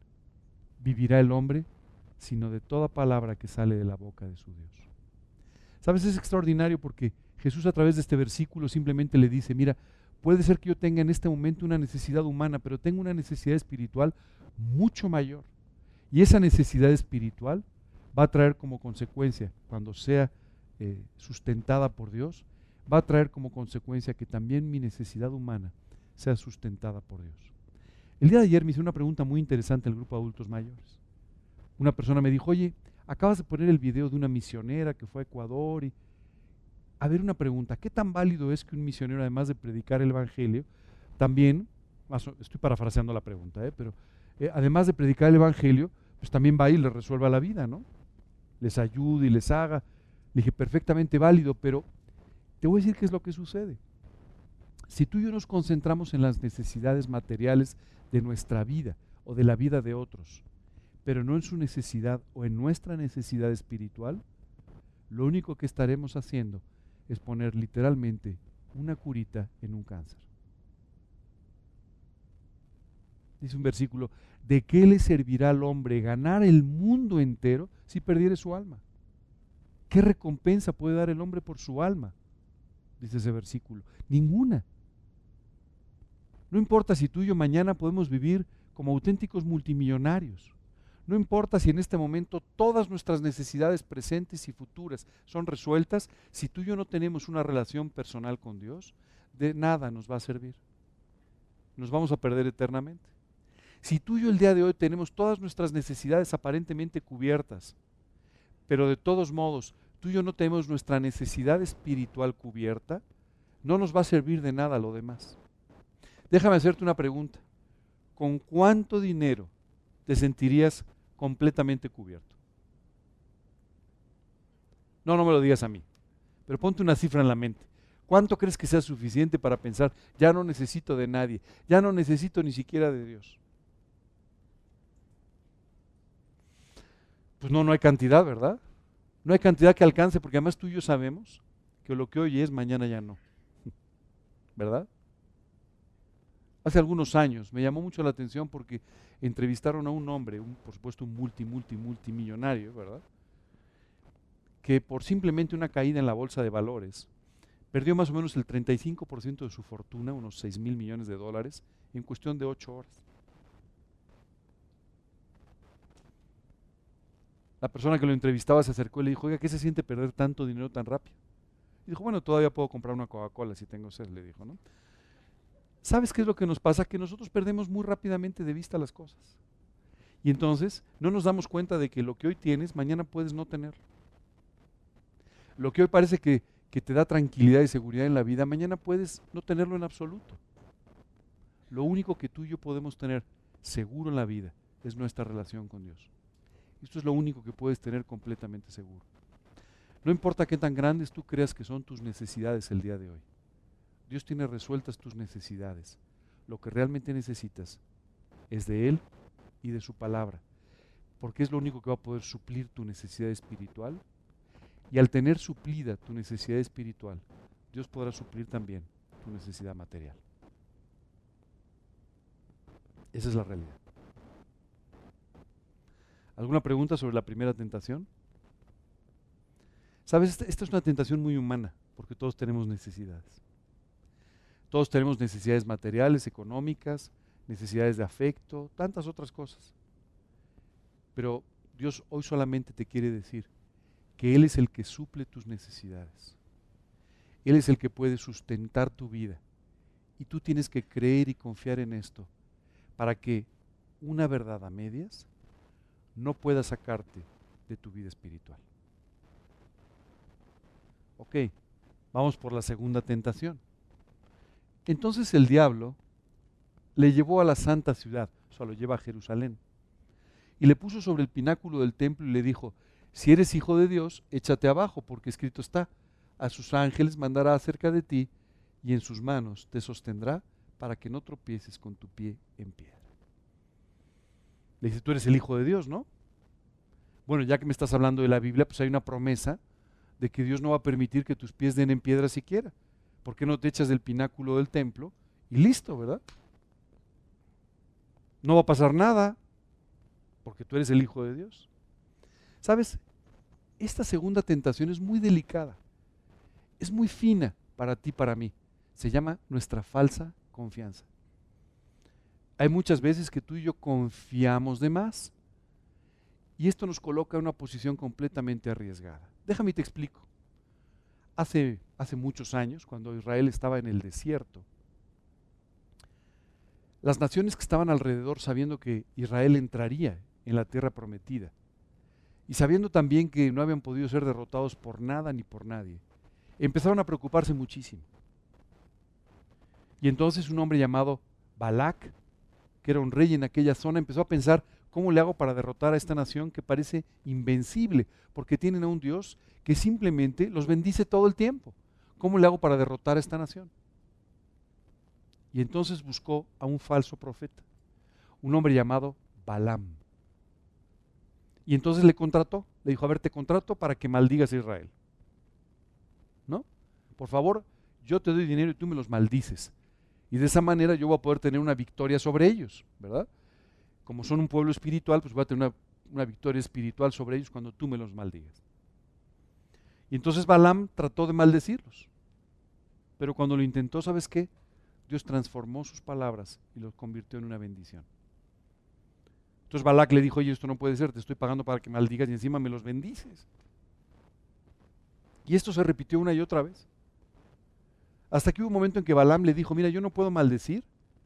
vivirá el hombre, sino de toda palabra que sale de la boca de su Dios. ¿Sabes? Es extraordinario porque Jesús a través de este versículo simplemente le dice, mira, puede ser que yo tenga en este momento una necesidad humana, pero tengo una necesidad espiritual mucho mayor. Y esa necesidad espiritual va a traer como consecuencia, cuando sea eh, sustentada por Dios, va a traer como consecuencia que también mi necesidad humana sea sustentada por Dios. El día de ayer me hizo una pregunta muy interesante el grupo de adultos mayores. Una persona me dijo, oye, acabas de poner el video de una misionera que fue a Ecuador y... A ver, una pregunta, ¿qué tan válido es que un misionero, además de predicar el Evangelio, también, estoy parafraseando la pregunta, ¿eh? pero eh, además de predicar el Evangelio, pues también va y le resuelva la vida, ¿no? les ayude y les haga. Le dije, perfectamente válido, pero te voy a decir qué es lo que sucede. Si tú y yo nos concentramos en las necesidades materiales de nuestra vida o de la vida de otros, pero no en su necesidad o en nuestra necesidad espiritual, lo único que estaremos haciendo es poner literalmente una curita en un cáncer. Dice un versículo, ¿de qué le servirá al hombre ganar el mundo entero si perdiere su alma? ¿Qué recompensa puede dar el hombre por su alma? Dice ese versículo. Ninguna. No importa si tú y yo mañana podemos vivir como auténticos multimillonarios. No importa si en este momento todas nuestras necesidades presentes y futuras son resueltas, si tú y yo no tenemos una relación personal con Dios, de nada nos va a servir. Nos vamos a perder eternamente. Si tú y yo el día de hoy tenemos todas nuestras necesidades aparentemente cubiertas, pero de todos modos tú y yo no tenemos nuestra necesidad espiritual cubierta, no nos va a servir de nada lo demás. Déjame hacerte una pregunta. ¿Con cuánto dinero te sentirías completamente cubierto? No, no me lo digas a mí, pero ponte una cifra en la mente. ¿Cuánto crees que sea suficiente para pensar, ya no necesito de nadie, ya no necesito ni siquiera de Dios? Pues no, no hay cantidad, ¿verdad? No hay cantidad que alcance, porque además tú y yo sabemos que lo que hoy es, mañana ya no. ¿Verdad? Hace algunos años me llamó mucho la atención porque entrevistaron a un hombre, un, por supuesto un multi, multi, multimillonario, ¿verdad? Que por simplemente una caída en la bolsa de valores perdió más o menos el 35% de su fortuna, unos 6 mil millones de dólares, en cuestión de 8 horas. La persona que lo entrevistaba se acercó y le dijo, oiga, ¿qué se siente perder tanto dinero tan rápido? Y dijo, bueno, todavía puedo comprar una Coca-Cola si tengo sed, le dijo, ¿no? ¿Sabes qué es lo que nos pasa? Que nosotros perdemos muy rápidamente de vista las cosas. Y entonces no nos damos cuenta de que lo que hoy tienes, mañana puedes no tener. Lo que hoy parece que, que te da tranquilidad y seguridad en la vida, mañana puedes no tenerlo en absoluto. Lo único que tú y yo podemos tener seguro en la vida es nuestra relación con Dios. Esto es lo único que puedes tener completamente seguro. No importa qué tan grandes tú creas que son tus necesidades el día de hoy. Dios tiene resueltas tus necesidades. Lo que realmente necesitas es de Él y de su palabra, porque es lo único que va a poder suplir tu necesidad espiritual. Y al tener suplida tu necesidad espiritual, Dios podrá suplir también tu necesidad material. Esa es la realidad. ¿Alguna pregunta sobre la primera tentación? Sabes, esta, es una tentación muy humana, porque todos tenemos necesidades. Todos tenemos necesidades materiales, económicas, necesidades de afecto, tantas otras cosas. Pero Dios hoy solamente te quiere decir que Él es el que suple tus necesidades. Él es el que puede sustentar tu vida. Y tú tienes que creer y confiar en esto para que una verdad a medias no pueda sacarte de tu vida espiritual. Ok, vamos por la segunda tentación. Entonces el diablo le llevó a la santa ciudad, o sea, lo lleva a Jerusalén, y le puso sobre el pináculo del templo y le dijo, si eres hijo de Dios, échate abajo, porque escrito está, a sus ángeles mandará acerca de ti, y en sus manos te sostendrá para que no tropieces con tu pie en piedra. Le dice, tú eres el hijo de Dios, ¿no? Bueno, ya que me estás hablando de la Biblia, pues hay una promesa de que Dios no va a permitir que tus pies den en piedra siquiera. ¿por qué no te echas del pináculo del templo? Y listo, ¿verdad? No va a pasar nada, porque tú eres el Hijo de Dios. ¿Sabes? Esta segunda tentación es muy delicada, es muy fina para ti, para mí. Se llama nuestra falsa confianza. Hay muchas veces que tú y yo confiamos de más. Y esto nos coloca en una posición completamente arriesgada. Déjame te explico hace, hace muchos años, cuando Israel estaba en el desierto, las naciones que estaban alrededor, sabiendo que Israel entraría en la tierra prometida, y sabiendo también que no habían podido ser derrotados por nada ni por nadie, empezaron a preocuparse muchísimo. Y entonces un hombre llamado Balak, que era un rey en aquella zona, empezó a pensar, ¿Cómo le hago para derrotar a esta nación que parece invencible? Porque tienen a un Dios que simplemente los bendice todo el tiempo. ¿Cómo le hago para derrotar a esta nación? Y entonces buscó a un falso profeta, un hombre llamado Balaam. Y entonces le contrató, le dijo, a ver, te contrato para que maldigas a Israel. ¿No? Por favor, yo te doy dinero y tú me los maldices. Y de esa manera yo voy a poder tener una victoria sobre ellos, ¿verdad? como son un pueblo espiritual, pues voy a tener una, victoria espiritual sobre ellos cuando tú me los maldigas. Y entonces Balaam trató de maldecirlos. Pero cuando lo intentó, ¿sabes qué? Dios transformó sus palabras y los convirtió en una bendición. Entonces Balak le dijo, oye, esto no puede ser, te estoy pagando para que maldigas y encima me los bendices. Y esto se repitió una y otra vez. Hasta que hubo un momento en que Balaam le dijo, mira, yo no puedo maldecir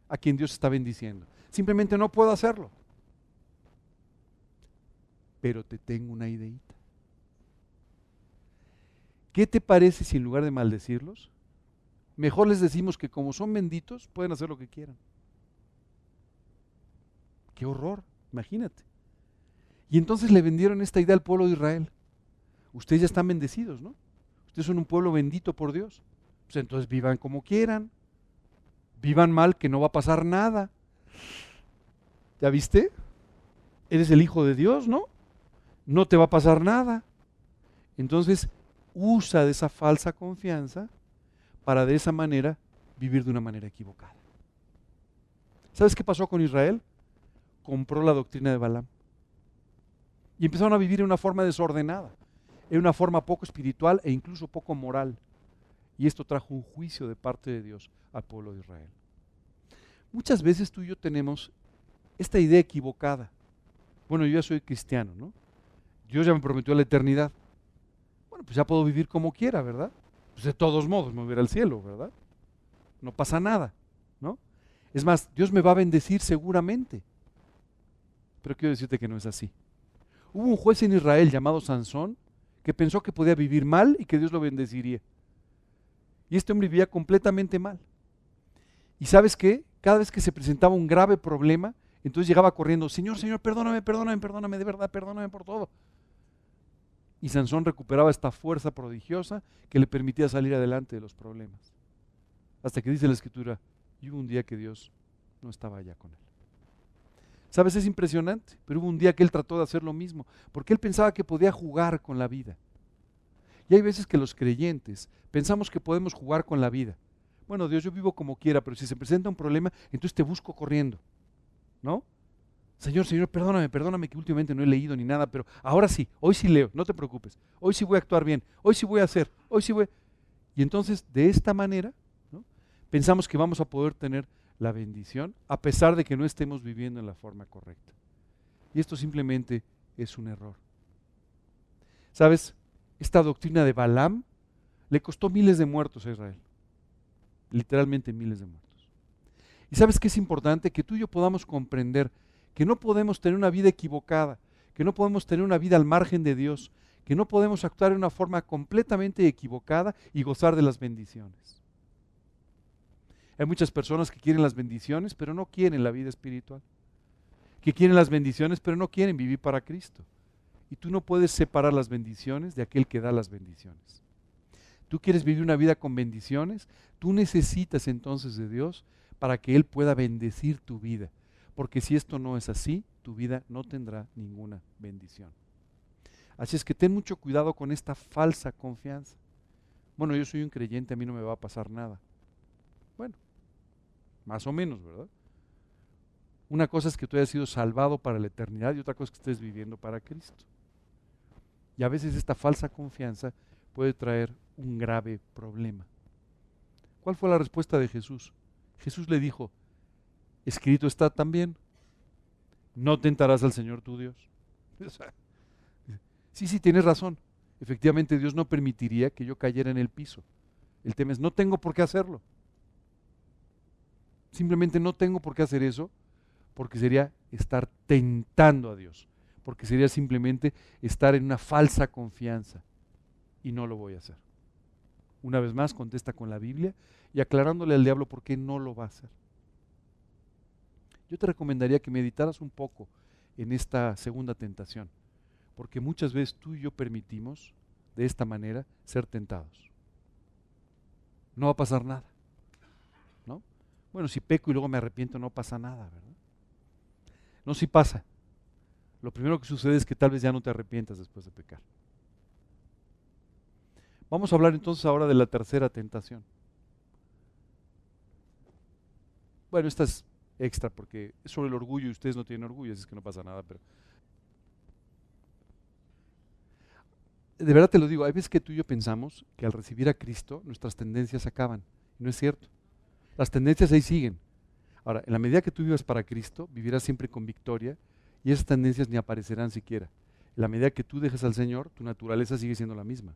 a quien Dios está bendiciendo. Simplemente no puedo hacerlo. Pero te tengo una ideita. ¿Qué te parece si en lugar de maldecirlos, mejor les decimos que como son benditos, pueden hacer lo que quieran. Qué horror, imagínate. Y entonces le vendieron esta idea al pueblo de Israel. Ustedes ya están bendecidos, ¿no? Ustedes son un pueblo bendito por Dios. Pues entonces vivan como quieran. Vivan mal, que no va a pasar nada. ¿Ya viste? Eres el hijo de Dios, ¿no? No te va a pasar nada. Entonces, usa de esa falsa confianza para de esa manera vivir de una manera equivocada. ¿Sabes qué pasó con Israel? Compró la doctrina de Balaam. Y empezaron a vivir en una forma desordenada, en una forma poco espiritual e incluso poco moral. Y esto trajo un juicio de parte de Dios al pueblo de Israel. Muchas veces tú y yo tenemos esta idea equivocada. Bueno, yo ya soy cristiano, ¿no? Dios ya me prometió la eternidad. Bueno, pues ya puedo vivir como quiera, ¿verdad? Pues de todos modos me voy a ir al cielo, ¿verdad? No pasa nada, ¿no? Es más, Dios me va a bendecir seguramente. Pero quiero decirte que no es así. Hubo un juez en Israel llamado Sansón que pensó que podía vivir mal y que Dios lo bendeciría. Y este hombre vivía completamente mal. ¿Y sabes qué? Cada vez que se presentaba un grave problema, entonces llegaba corriendo, Señor, Señor, perdóname, perdóname, perdóname, de verdad, perdóname por todo. Y Sansón recuperaba esta fuerza prodigiosa que le permitía salir adelante de los problemas. Hasta que dice la escritura, y hubo un día que Dios no estaba allá con él. Sabes, es impresionante, pero hubo un día que él trató de hacer lo mismo, porque él pensaba que podía jugar con la vida. Y hay veces que los creyentes pensamos que podemos jugar con la vida. Bueno, Dios, yo vivo como quiera, pero si se presenta un problema, entonces te busco corriendo. ¿No? Señor, Señor, perdóname, perdóname que últimamente no he leído ni nada, pero ahora sí, hoy sí leo, no te preocupes. Hoy sí voy a actuar bien, hoy sí voy a hacer, hoy sí voy. Y entonces, de esta manera, pensamos que vamos a poder tener la bendición a pesar de que no estemos viviendo en la forma correcta. Y esto simplemente es un error. ¿Sabes? Esta doctrina de Balaam le costó miles de muertos a Israel. Literalmente miles de muertos. ¿Y sabes qué es importante? Que tú y yo podamos comprender que no podemos tener una vida equivocada, que no podemos tener una vida al margen de Dios, que no podemos actuar de una forma completamente equivocada y gozar de las bendiciones. Hay muchas personas que quieren las bendiciones, pero no quieren la vida espiritual. Que quieren las bendiciones, pero no quieren vivir para Cristo. Y tú no puedes separar las bendiciones de aquel que da las bendiciones. Tú quieres vivir una vida con bendiciones, tú necesitas entonces de Dios para que Él pueda bendecir tu vida. Porque si esto no es así, tu vida no tendrá ninguna bendición. Así es que ten mucho cuidado con esta falsa confianza. Bueno, yo soy un creyente, a mí no me va a pasar nada. Bueno, más o menos, ¿verdad? Una cosa es que tú hayas sido salvado para la eternidad y otra cosa es que estés viviendo para Cristo. Y a veces esta falsa confianza puede traer un grave problema. ¿Cuál fue la respuesta de Jesús? Jesús le dijo, escrito está también, no tentarás al Señor tu Dios. sí, sí, tienes razón. Efectivamente Dios no permitiría que yo cayera en el piso. El tema es, no tengo por qué hacerlo. Simplemente no tengo por qué hacer eso porque sería estar tentando a Dios, porque sería simplemente estar en una falsa confianza y no lo voy a hacer. Una vez más, contesta con la Biblia y aclarándole al diablo por qué no lo va a hacer. Yo te recomendaría que meditaras un poco en esta segunda tentación, porque muchas veces tú y yo permitimos de esta manera ser tentados. No va a pasar nada. ¿No? Bueno, si peco y luego me arrepiento, no pasa nada, ¿verdad? No, si pasa. Lo primero que sucede es que tal vez ya no te arrepientas después de pecar. Vamos a hablar entonces ahora de la tercera tentación. Bueno, esta es extra porque es sobre el orgullo y ustedes no tienen orgullo, así es que no pasa nada, pero... De verdad te lo digo, hay veces que tú y yo pensamos que al recibir a Cristo nuestras tendencias acaban. no es cierto. Las tendencias ahí siguen. Ahora, en la medida que tú vivas para Cristo, vivirás siempre con victoria y esas tendencias ni aparecerán siquiera. En la medida que tú dejes al Señor, tu naturaleza sigue siendo la misma.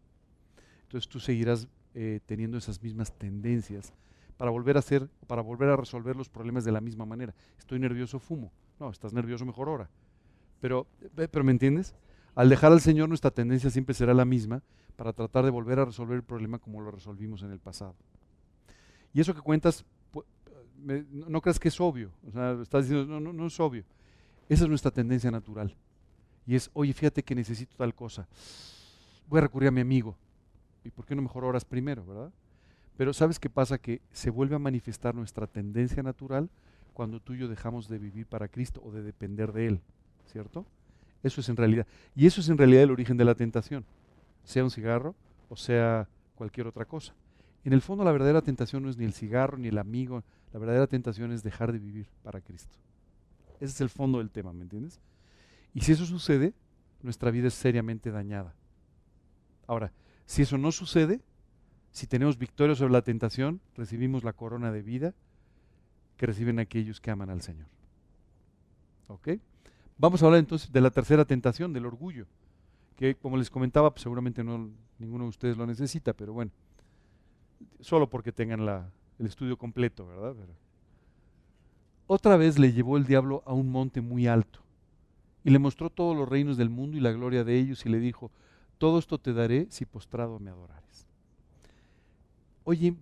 Entonces tú seguirás eh, teniendo esas mismas tendencias para volver a hacer, para volver a resolver los problemas de la misma manera. Estoy nervioso, fumo. No, estás nervioso, mejor ahora. Pero, pero ¿me entiendes? Al dejar al Señor, nuestra tendencia siempre será la misma para tratar de volver a resolver el problema como lo resolvimos en el pasado. Y eso que cuentas, no, creas que es obvio. O sea, estás diciendo, no, no, no es obvio. Esa es nuestra tendencia natural. Y es, oye, fíjate que necesito tal cosa. Voy a recurrir a mi amigo. ¿Y por qué no mejor oras primero, verdad? Pero ¿sabes qué pasa? Que se vuelve a manifestar nuestra tendencia natural cuando tú y yo dejamos de vivir para Cristo o de depender de Él, ¿cierto? Eso es en realidad. Y eso es en realidad el origen de la tentación, sea un cigarro o sea cualquier otra cosa. En el fondo la verdadera tentación no es ni el cigarro ni el amigo, la verdadera tentación es dejar de vivir para Cristo. Ese es el fondo del tema, ¿me entiendes? Y si eso sucede, nuestra vida es seriamente dañada. Ahora, si eso no sucede, si tenemos victoria sobre la tentación, recibimos la corona de vida que reciben aquellos que aman al Señor. ¿Ok? Vamos a hablar entonces de la tercera tentación, del orgullo, que como les comentaba, pues seguramente no, ninguno de ustedes lo necesita, pero bueno, solo porque tengan el estudio completo, ¿verdad? Otra vez le llevó el diablo a un monte muy alto y le mostró todos los reinos del mundo y la gloria de ellos y le dijo, todo esto te daré si postrado me adorares. Oye,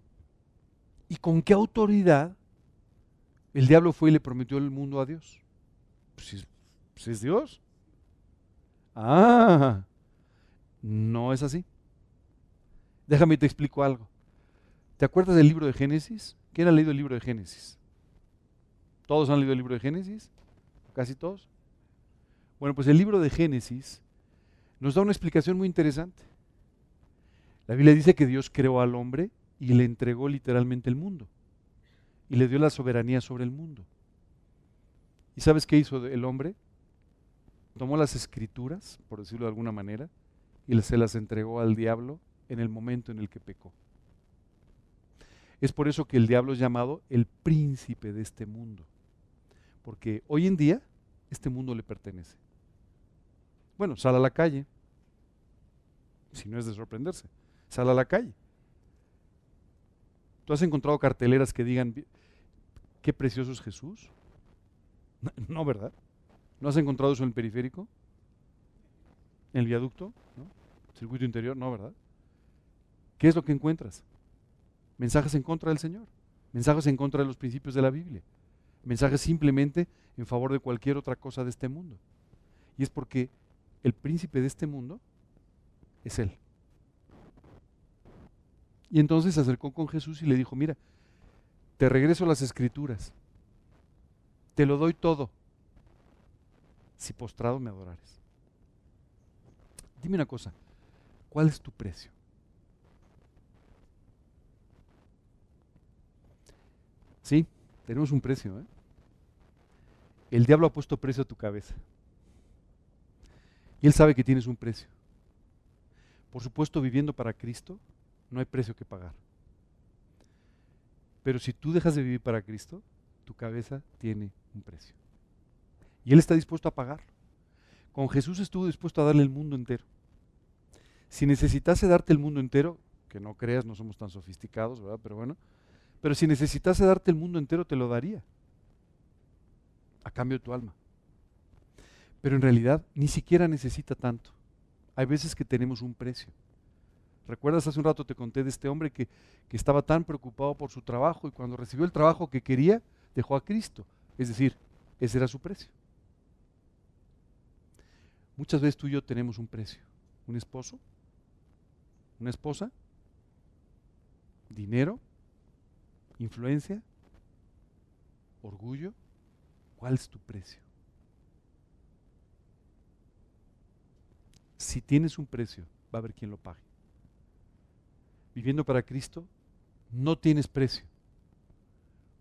¿y con qué autoridad el diablo fue y le prometió el mundo a Dios? Pues, pues es Dios. Ah, no es así. Déjame te explico algo. ¿Te acuerdas del libro de Génesis? ¿Quién ha leído el libro de Génesis? ¿Todos han leído el libro de Génesis? ¿Casi todos? Bueno, pues el libro de Génesis nos da una explicación muy interesante. La Biblia dice que Dios creó al hombre y le entregó literalmente el mundo. Y le dio la soberanía sobre el mundo. ¿Y sabes qué hizo el hombre? Tomó las escrituras, por decirlo de alguna manera, y se las entregó al diablo en el momento en el que pecó. Es por eso que el diablo es llamado el príncipe de este mundo. Porque hoy en día este mundo le pertenece. Bueno, sal a la calle. Si no es de sorprenderse. Sal a la calle. ¿Tú has encontrado carteleras que digan, qué precioso es Jesús? No, ¿verdad? ¿No has encontrado eso en el periférico? ¿En el viaducto? ¿No? ¿Circuito interior? No, ¿verdad? ¿Qué es lo que encuentras? Mensajes en contra del Señor. Mensajes en contra de los principios de la Biblia. Mensajes simplemente en favor de cualquier otra cosa de este mundo. Y es porque el príncipe de este mundo es Él. Y entonces se acercó con Jesús y le dijo, mira, te regreso las escrituras, te lo doy todo, si postrado me adorares. Dime una cosa, ¿cuál es tu precio? Sí, tenemos un precio. ¿eh? El diablo ha puesto precio a tu cabeza. Y Él sabe que tienes un precio. Por supuesto, viviendo para Cristo, no hay precio que pagar. Pero si tú dejas de vivir para Cristo, tu cabeza tiene un precio. Y Él está dispuesto a pagarlo. Con Jesús estuvo dispuesto a darle el mundo entero. Si necesitase darte el mundo entero, que no creas, no somos tan sofisticados, ¿verdad? Pero bueno, pero si necesitase darte el mundo entero, te lo daría. A cambio de tu alma pero en realidad ni siquiera necesita tanto. Hay veces que tenemos un precio. ¿Recuerdas hace un rato te conté de este hombre que, que, estaba tan preocupado por su trabajo y cuando recibió el trabajo que quería, dejó a Cristo? Es decir, ese era su precio. Muchas veces tú y yo tenemos un precio. Un esposo, una esposa, dinero, influencia, orgullo. ¿Cuál es tu precio? si tienes un precio, va a haber quien lo pague. Viviendo para Cristo, no tienes precio,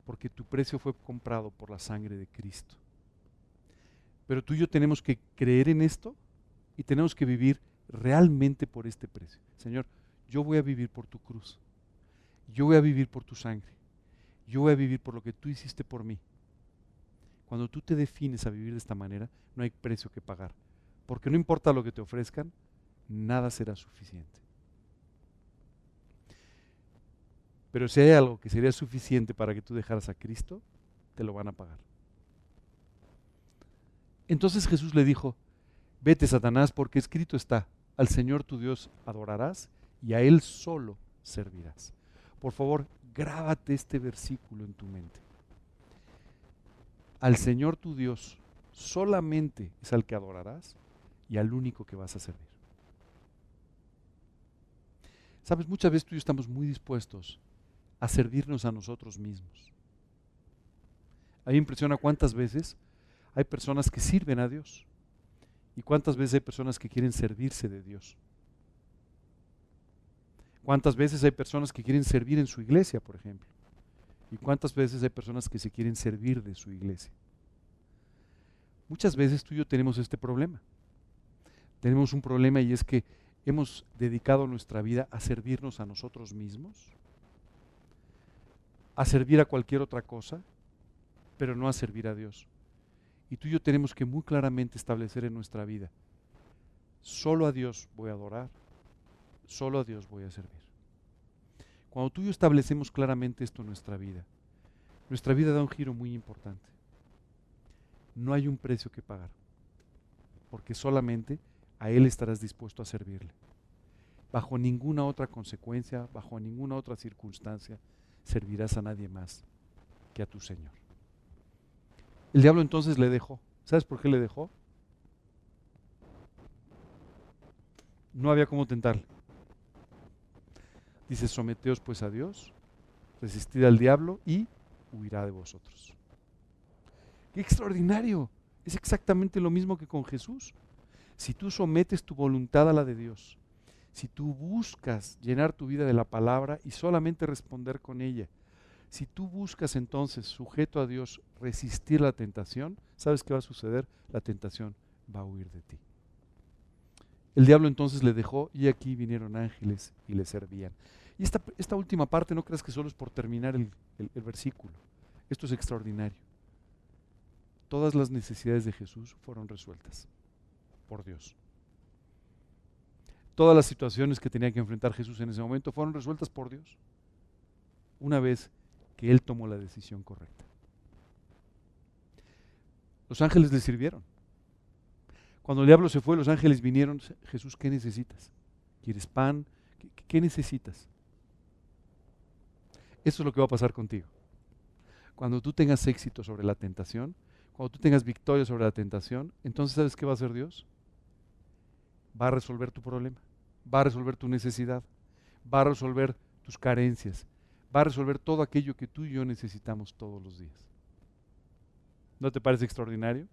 porque tu precio fue comprado por la sangre de Cristo. Pero tú y yo tenemos que creer en esto y tenemos que vivir realmente por este precio. Señor, yo voy a vivir por tu cruz. Yo voy a vivir por tu sangre. Yo voy a vivir por lo que tú hiciste por mí. Cuando tú te defines a vivir de esta manera, no hay precio que pagar porque no importa lo que te ofrezcan, nada será suficiente. Pero si hay algo que sería suficiente para que tú dejaras a Cristo, te lo van a pagar. Entonces Jesús le dijo, vete Satanás, porque escrito está, al Señor tu Dios adorarás y a Él solo servirás. Por favor, Grábate este versículo en tu mente. Al Señor tu Dios solamente es al que adorarás y al único que vas a servir. Sabes, muchas veces tú y yo estamos muy dispuestos a servirnos a nosotros mismos. A mí me impresiona cuántas veces hay personas que sirven a Dios y cuántas veces hay personas que quieren servirse de Dios. ¿Cuántas veces hay personas que quieren servir en su iglesia, por ejemplo? ¿Y cuántas veces hay personas que se quieren servir de su iglesia? Muchas veces tú y yo tenemos este problema. Tenemos un problema y es que hemos dedicado nuestra vida a servirnos a nosotros mismos, a servir a cualquier otra cosa, pero no a servir a Dios. Y tú y yo tenemos que muy claramente establecer en nuestra vida, solo a Dios voy a adorar, solo a Dios voy a servir. Cuando tú y yo establecemos claramente esto en nuestra vida, nuestra vida da un giro muy importante. No hay un precio que pagar, porque solamente a Él estarás dispuesto a servirle. Bajo ninguna otra consecuencia, bajo ninguna otra circunstancia, servirás a nadie más que a tu Señor. El diablo entonces le dejó. ¿Sabes por qué le dejó? No había cómo tentarle. Dice, someteos pues a Dios, resistid al diablo y huirá de vosotros. ¡Qué extraordinario! Es exactamente lo mismo que con Jesús. Si tú sometes tu voluntad a la de Dios, si tú buscas llenar tu vida de la palabra y solamente responder con ella, si tú buscas entonces, sujeto a Dios, resistir la tentación, ¿sabes qué va a suceder? La tentación va a huir de ti. El diablo entonces le dejó y aquí vinieron ángeles y le servían. Y esta, esta última parte no creas que solo es por terminar el, el versículo. Esto es extraordinario. Todas las necesidades de Jesús fueron resueltas por Dios. Todas las situaciones que tenía que enfrentar Jesús en ese momento fueron resueltas por Dios. Una vez que Él tomó la decisión correcta. Los ángeles le sirvieron. Cuando el diablo se fue, los ángeles vinieron, Jesús, ¿qué necesitas? ¿Quieres pan? ¿Qué, necesitas? Eso es lo que va a pasar contigo. Cuando tú tengas éxito sobre la tentación, cuando tú tengas victoria sobre la tentación, entonces ¿sabes qué va a hacer Dios? Va a resolver tu problema, va a resolver tu necesidad, va a resolver tus carencias, va a resolver todo aquello que tú y yo necesitamos todos los días. ¿No te parece extraordinario?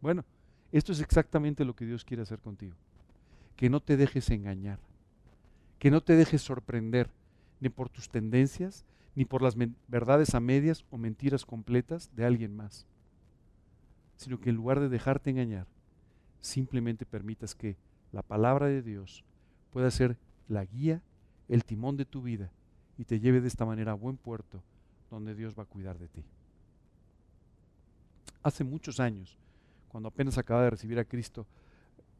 Bueno, esto es exactamente lo que Dios quiere hacer contigo. Que no te dejes engañar, que no te dejes sorprender ni por tus tendencias, ni por las verdades a medias o mentiras completas de alguien más, sino que en lugar de dejarte engañar, simplemente permitas que la palabra de Dios pueda ser la guía, el timón de tu vida y te lleve de esta manera a buen puerto donde Dios va a cuidar de ti. Hace muchos años, cuando apenas acababa de recibir a Cristo,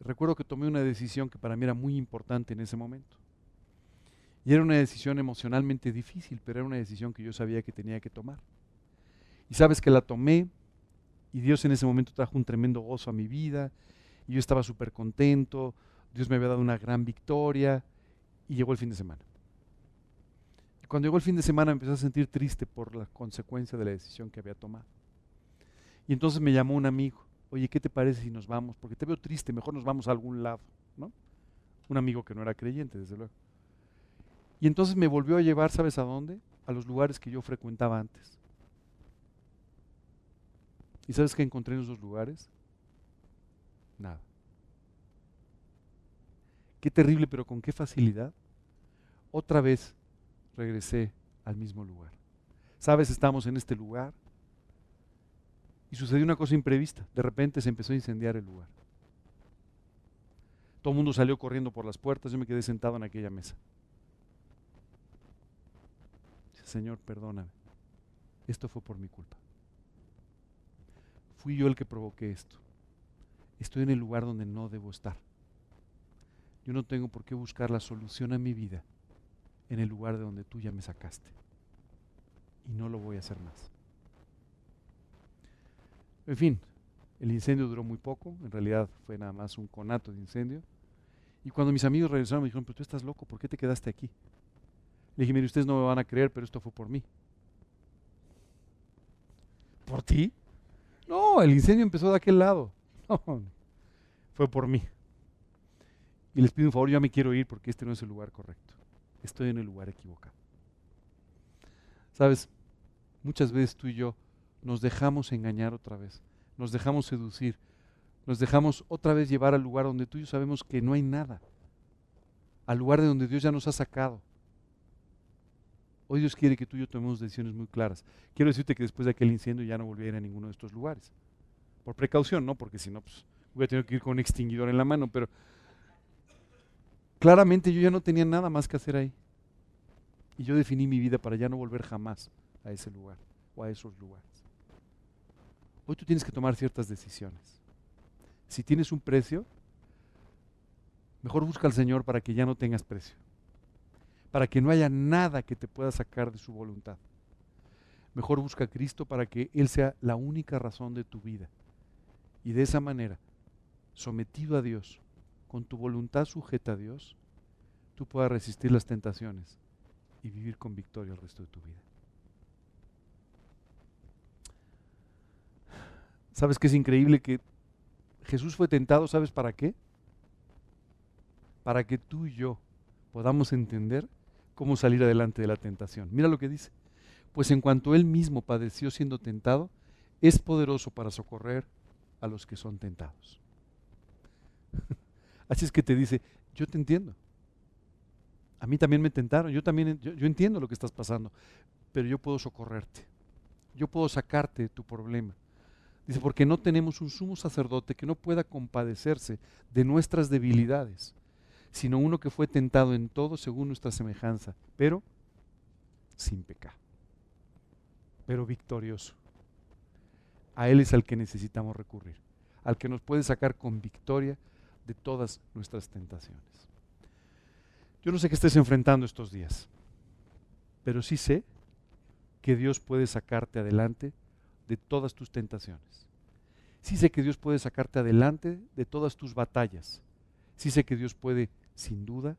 recuerdo que tomé una decisión que para mí era muy importante en ese momento. Y era una decisión emocionalmente difícil, pero era una decisión que yo sabía que tenía que tomar. Y sabes que la tomé y Dios en ese momento trajo un tremendo gozo a mi vida y yo estaba súper contento, Dios me había dado una gran victoria y llegó el fin de semana. Y cuando llegó el fin de semana empecé a sentir triste por la consecuencia de la decisión que había tomado. Y entonces me llamó un amigo oye, ¿qué te parece si nos vamos? Porque te veo triste, mejor nos vamos a algún lado, ¿no? Un amigo que no era creyente, desde luego. Y entonces me volvió a llevar, ¿sabes a dónde? A los lugares que yo frecuentaba antes. ¿Y sabes qué encontré en esos lugares? Nada. Qué terrible, pero con qué facilidad. Otra vez regresé al mismo lugar. Sabes, estamos en este lugar, y sucedió una cosa imprevista. De repente se empezó a incendiar el lugar. Todo el mundo salió corriendo por las puertas. Yo me quedé sentado en aquella mesa. Señor, perdóname. Esto fue por mi culpa. Fui yo el que provoqué esto. Estoy en el lugar donde no debo estar. Yo no tengo por qué buscar la solución a mi vida en el lugar de donde tú ya me sacaste. Y no lo voy a hacer más. En fin, el incendio duró muy poco, en realidad fue nada más un conato de incendio. Y cuando mis amigos regresaron me dijeron, pero tú estás loco, ¿por qué te quedaste aquí? Le dije, mire, ustedes no me van a creer, pero esto fue por mí. ¿Por ti? No, el incendio empezó de aquel lado. No, fue por mí. Y les pido un favor, yo ya me quiero ir porque este no es el lugar correcto. Estoy en el lugar equivocado. Sabes, muchas veces tú y yo nos dejamos engañar otra vez, nos dejamos seducir, nos dejamos otra vez llevar al lugar donde tú y yo sabemos que no hay nada, al lugar de donde Dios ya nos ha sacado. Hoy Dios quiere que tú y yo tomemos decisiones muy claras. Quiero decirte que después de aquel incendio ya no volví a ir a ninguno de estos lugares. Por precaución, ¿no? Porque si no, pues voy a tener que ir con un extinguidor en la mano, pero claramente yo ya no tenía nada más que hacer ahí. Y yo definí mi vida para ya no volver jamás a ese lugar o a esos lugares. Hoy tú tienes que tomar ciertas decisiones. Si tienes un precio, mejor busca al Señor para que ya no tengas precio. Para que no haya nada que te pueda sacar de su voluntad. Mejor busca a Cristo para que Él sea la única razón de tu vida. Y de esa manera, sometido a Dios, con tu voluntad sujeta a Dios, tú puedas resistir las tentaciones y vivir con victoria el resto de tu vida. ¿Sabes qué es increíble que Jesús fue tentado? ¿Sabes para qué? Para que tú y yo podamos entender cómo salir adelante de la tentación. Mira lo que dice. Pues en cuanto él mismo padeció siendo tentado, es poderoso para socorrer a los que son tentados. Así es que te dice, yo te entiendo. A mí también me tentaron, yo también yo, entiendo lo que estás pasando, pero yo puedo socorrerte. Yo puedo sacarte de tu problema. Dice, porque no tenemos un sumo sacerdote que no pueda compadecerse de nuestras debilidades, sino uno que fue tentado en todo según nuestra semejanza, pero sin pecado, pero victorioso. A Él es al que necesitamos recurrir, al que nos puede sacar con victoria de todas nuestras tentaciones. Yo no sé qué estés enfrentando estos días, pero sí sé que Dios puede sacarte adelante de todas tus tentaciones. Sí sé que Dios puede sacarte adelante de todas tus batallas. Sí sé que Dios puede, sin duda,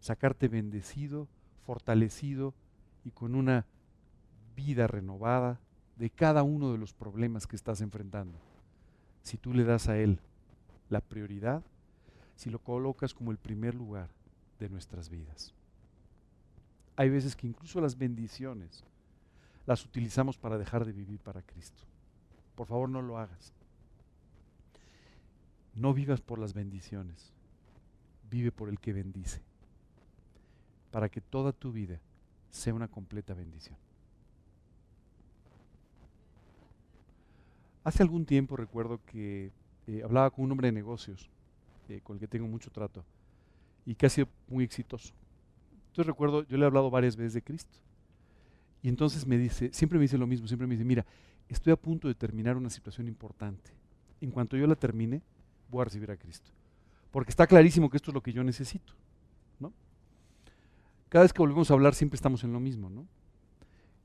sacarte bendecido, fortalecido y con una vida renovada de cada uno de los problemas que estás enfrentando. Si tú le das a Él la prioridad, si lo colocas como el primer lugar, de nuestras vidas. Hay veces que incluso las bendiciones las utilizamos para dejar de vivir para Cristo. Por favor, no lo hagas. No vivas por las bendiciones, vive por el que bendice, para que toda tu vida sea una completa bendición. Hace algún tiempo recuerdo que eh, hablaba con un hombre de negocios, eh, con el que tengo mucho trato, y que ha sido muy exitoso. Entonces recuerdo, yo le he hablado varias veces de Cristo. Y entonces me dice, siempre me dice lo mismo, siempre me dice, mira, estoy a punto de terminar una situación importante. En cuanto yo la termine, voy a recibir a Cristo. Porque está clarísimo que esto es lo que yo necesito. ¿no? Cada vez que volvemos a hablar siempre estamos en lo mismo. ¿no?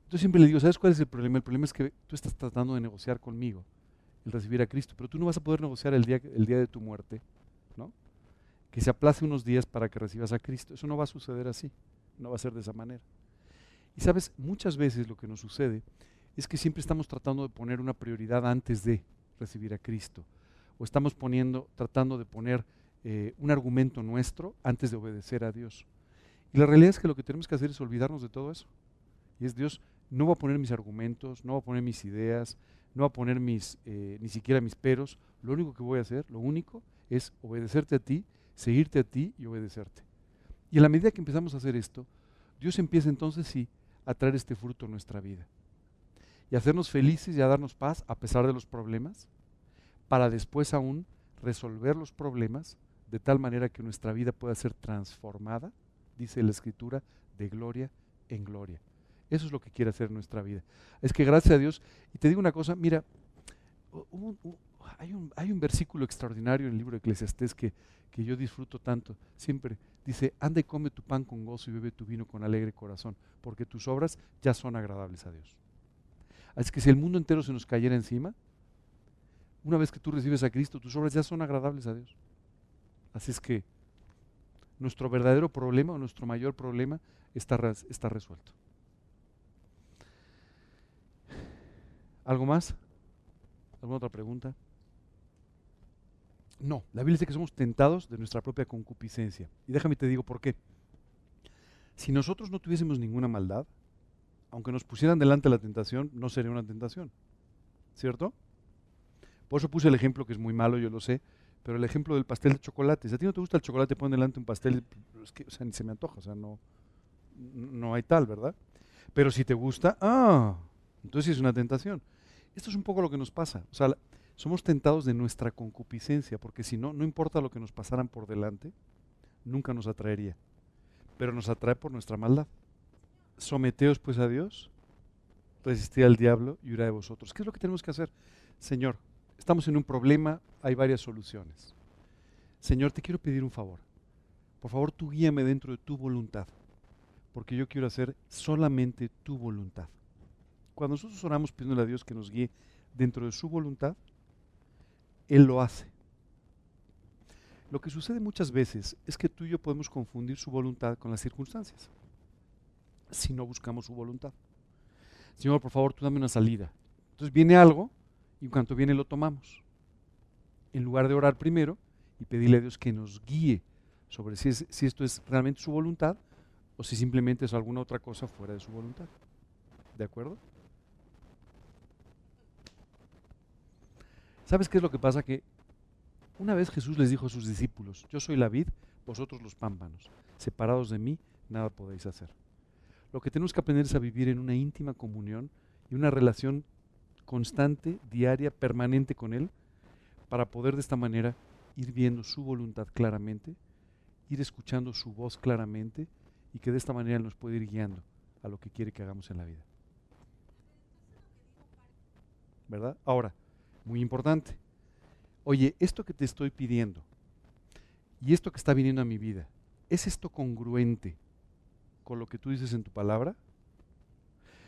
Entonces siempre le digo, ¿sabes cuál es el problema? El problema es que tú estás tratando de negociar conmigo el recibir a Cristo, pero tú no vas a poder negociar el día, el día de tu muerte. ¿no? que se aplace unos días para que recibas a Cristo. Eso no va a suceder así, no va a ser de esa manera. Y sabes, muchas veces lo que nos sucede es que siempre estamos tratando de poner una prioridad antes de recibir a Cristo. O estamos poniendo, tratando de poner eh, un argumento nuestro antes de obedecer a Dios. Y la realidad es que lo que tenemos que hacer es olvidarnos de todo eso. Y es Dios, no va a poner mis argumentos, no va a poner mis ideas, no va a poner mis, eh, ni siquiera mis peros. Lo único que voy a hacer, lo único, es obedecerte a ti seguirte a ti y obedecerte. Y en la medida que empezamos a hacer esto, Dios empieza entonces sí a traer este fruto a nuestra vida. Y hacernos felices y a darnos paz a pesar de los problemas, para después aún resolver los problemas de tal manera que nuestra vida pueda ser transformada, dice la Escritura, de gloria en gloria. Eso es lo que quiere hacer nuestra vida. Es que gracias a Dios, y te digo una cosa, mira, hay, un, hay un versículo extraordinario en el libro de Eclesiastés que, que yo disfruto tanto. Siempre dice, anda y come tu pan con gozo y bebe tu vino con alegre corazón, porque tus obras ya son agradables a Dios. Así que si el mundo entero se nos cayera encima, una vez que tú recibes a Cristo, tus obras ya son agradables a Dios. Así es que nuestro verdadero problema o nuestro mayor problema está, está resuelto. ¿Algo más? ¿Alguna otra pregunta? No, la Biblia dice que somos tentados de nuestra propia concupiscencia. Y déjame te digo por qué. Si nosotros no tuviésemos ninguna maldad, aunque nos pusieran delante la tentación, no sería una tentación. ¿Cierto? Por eso puse el ejemplo que es muy malo, yo lo sé, pero el ejemplo del pastel de chocolate. Si a ti no te gusta el chocolate, pon delante un pastel, es que, o sea, ni se me antoja, o sea, no, no hay tal, ¿verdad? Pero si te gusta, ah, entonces es una tentación. Esto es un poco lo que nos pasa. O sea, somos tentados de nuestra concupiscencia, porque si no, no importa lo que nos pasaran por delante, nunca nos atraería. Pero nos atrae por nuestra maldad. Someteos pues a Dios, resistid al diablo y huirá de vosotros. ¿Qué es lo que tenemos que hacer? Señor, estamos en un problema, hay varias soluciones. Señor, te quiero pedir un favor. Por favor, tú guíame dentro de tu voluntad, porque yo quiero hacer solamente tu voluntad. Cuando nosotros oramos pidiéndole a Dios que nos guíe dentro de su voluntad, Él lo hace. Lo que sucede muchas veces es que tú y yo podemos confundir su voluntad con las circunstancias, si no buscamos su voluntad. Señor, por favor, tú dame una salida. Entonces viene algo y en cuanto viene lo tomamos. En lugar de orar primero y pedirle a Dios que nos guíe sobre si, si esto es realmente su voluntad o si simplemente es alguna otra cosa fuera de su voluntad. ¿De acuerdo? ¿Sabes qué es lo que pasa? Que una vez Jesús les dijo a sus discípulos, yo soy la vid, vosotros los pámpanos, separados de mí, nada podéis hacer. Lo que tenemos que aprender es a vivir en una íntima comunión y una relación constante, diaria, permanente con Él, para poder de esta manera ir viendo su voluntad claramente, ir escuchando su voz claramente y que de esta manera nos puede ir guiando a lo que quiere que hagamos en la vida. ¿Verdad? Ahora, muy importante. Oye, esto que te estoy pidiendo y esto que está viniendo a mi vida, ¿es esto congruente con lo que tú dices en tu palabra?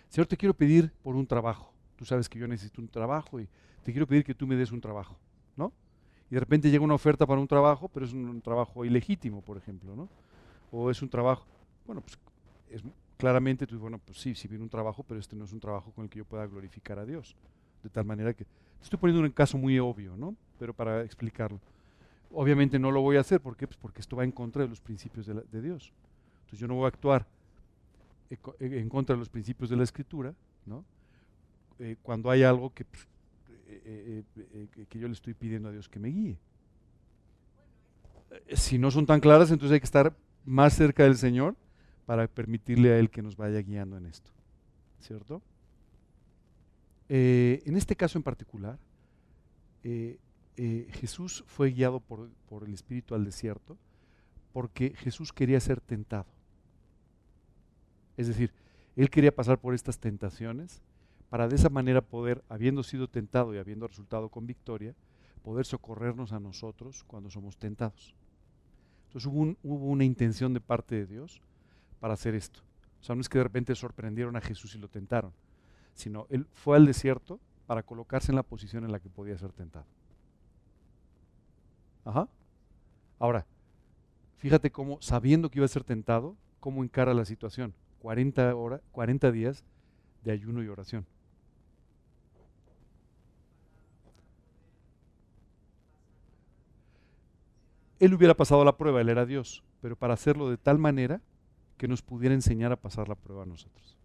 Señor, te quiero pedir por un trabajo. Tú sabes que yo necesito un trabajo y te quiero pedir que tú me des un trabajo, ¿no? Y de repente llega una oferta para un trabajo, pero es un, trabajo ilegítimo, por ejemplo, ¿no? O es un trabajo, bueno, pues es, claramente tú, bueno, pues sí, sí viene un trabajo, pero este no es un trabajo con el que yo pueda glorificar a Dios. De tal manera que Estoy poniendo un caso muy obvio, ¿no? Pero para explicarlo. Obviamente no lo voy a hacer, ¿por qué? Pues porque esto va en contra de los principios de, Dios. Entonces yo no voy a actuar en contra de los principios de la Escritura, ¿no? Eh, cuando hay algo que, pues, eh, eh, que yo le estoy pidiendo a Dios que me guíe. Si no son tan claras, entonces hay que estar más cerca del Señor para permitirle a Él que nos vaya guiando en esto. ¿Cierto? Eh, en este caso en particular, eh, eh, Jesús fue guiado por, el Espíritu al desierto porque Jesús quería ser tentado. Es decir, él quería pasar por estas tentaciones para de esa manera poder, habiendo sido tentado y habiendo resultado con victoria, poder socorrernos a nosotros cuando somos tentados. Entonces hubo, hubo una intención de parte de Dios para hacer esto. O sea, no es que de repente sorprendieron a Jesús y lo tentaron sino él fue al desierto para colocarse en la posición en la que podía ser tentado. Ajá. Ahora, fíjate cómo, sabiendo que iba a ser tentado, cómo encara la situación. 40, horas, 40 días de ayuno y oración. Él hubiera pasado la prueba, él era Dios, pero para hacerlo de tal manera que nos pudiera enseñar a pasar la prueba a nosotros.